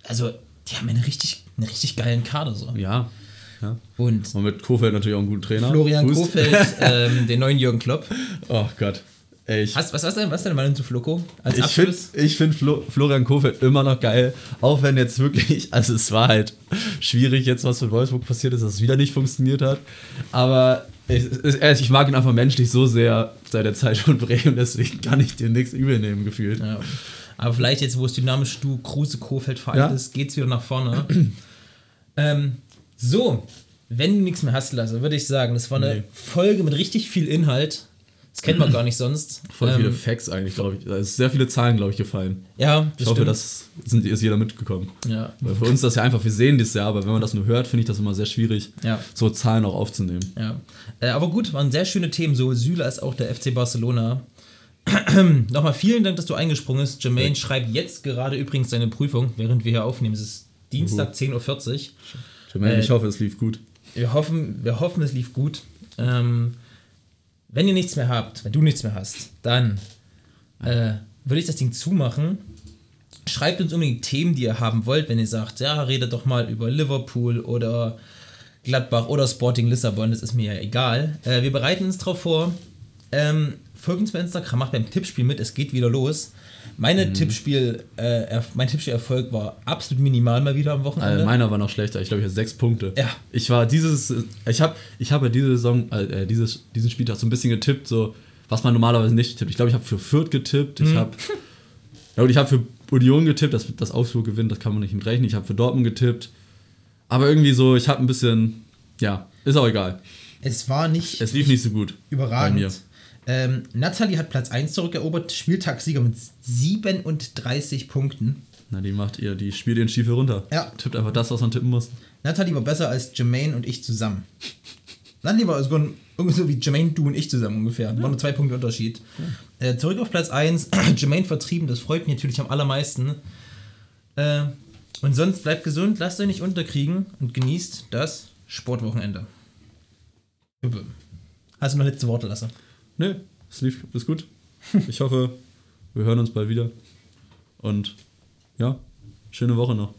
Also, die haben einen richtig, einen richtig geilen Kader so. Ja. ja. Und Und mit Kofeld natürlich auch einen guten Trainer. Florian. Kofeld, ähm, den neuen Jürgen Klopp. Oh Gott. Ich Was, was, was, deine- was deine Meinung zu Floko? Als ich finde Abschluss? ich find Flo, Florian Kofeld immer noch geil. Auch wenn jetzt wirklich, also es war halt schwierig jetzt, was mit Wolfsburg passiert ist, dass es wieder nicht funktioniert hat. Aber ich, ich, mag ihn einfach menschlich so sehr seit der Zeit von Bremen, deswegen kann ich dir nichts übel nehmen, gefühlt. Ja. Aber vielleicht jetzt, wo es dynamisch du Kruse Kofeld vereint Ja. ist, geht's wieder nach vorne. ähm, so, wenn du nichts mehr hast, Lasse, würde ich sagen, das war eine Nee. Folge mit richtig viel Inhalt. Das kennt man gar nicht sonst. Voll viele Ähm, Facts eigentlich, glaube ich. Da ist sehr viele Zahlen, glaube ich, gefallen. Ja, Ich hoffe, stimmt. das sind, ist jeder mitgekommen. Ja. Weil für uns ist das ja einfach, wir sehen das ja, aber wenn man das nur hört, finde ich das immer sehr schwierig, Ja. so Zahlen auch aufzunehmen. Ja. Äh, aber gut, waren sehr schöne Themen, so Süle als auch der FC Barcelona. Nochmal vielen Dank, dass du eingesprungen bist. Jermaine schreibt jetzt gerade übrigens seine Prüfung, während wir hier aufnehmen. Es ist Dienstag, 10.40 Uhr. Jermaine, Äh, ich hoffe, es lief gut. Wir hoffen, wir hoffen, es lief gut. Ähm, wenn ihr nichts mehr habt, wenn du nichts mehr hast, dann äh, würde ich das Ding zumachen. Schreibt uns unbedingt Themen, die ihr haben wollt, wenn ihr sagt, ja, redet doch mal über Liverpool oder Gladbach oder Sporting Lissabon, das ist mir ja egal. Äh, wir bereiten uns darauf vor. Ähm, folgt uns bei Instagram, macht beim Tippspiel mit, es geht wieder los. Meine Tippspiel, äh, mein Tippspielerfolg war absolut minimal mal wieder am Wochenende. Äh, meiner war noch schlechter. Ich glaube, ich hatte sechs Punkte. Ja. Ich war dieses, ich habe, ich habe diese Saison, äh, dieses, diesen Spieltag so ein bisschen getippt, so was man normalerweise nicht tippt. Ich glaube, ich habe für Fürth getippt. Mhm. Ich habe, ja, und ich habe für Union getippt, dass das Augsburg gewinnt. Das kann man nicht mit rechnen. Ich habe für Dortmund getippt. Aber irgendwie so, ich habe ein bisschen, ja, ist auch egal. es war nicht Es lief nicht so gut Überragend. Ähm, Natalie hat Platz 1 zurückerobert, Spieltagssieger mit 37 Punkten. Na, die macht ihr, die spielt ihren Stiefel runter. Ja. Tippt einfach das, was man tippen muss. Natalie war besser als Jermaine und ich zusammen. Natalie war sogar irgendwie so wie Jermaine, du und ich zusammen ungefähr. War nur zwei Punkte Unterschied. Äh, zurück auf Platz 1, Jermaine vertrieben, das freut mich natürlich am allermeisten. Äh, und sonst bleibt gesund, lasst euch nicht unterkriegen und genießt das Sportwochenende. Hast du noch letzte Worte, Lasse? Nee, es lief, ist gut. Ich hoffe, wir hören uns bald wieder. Und ja, schöne Woche noch.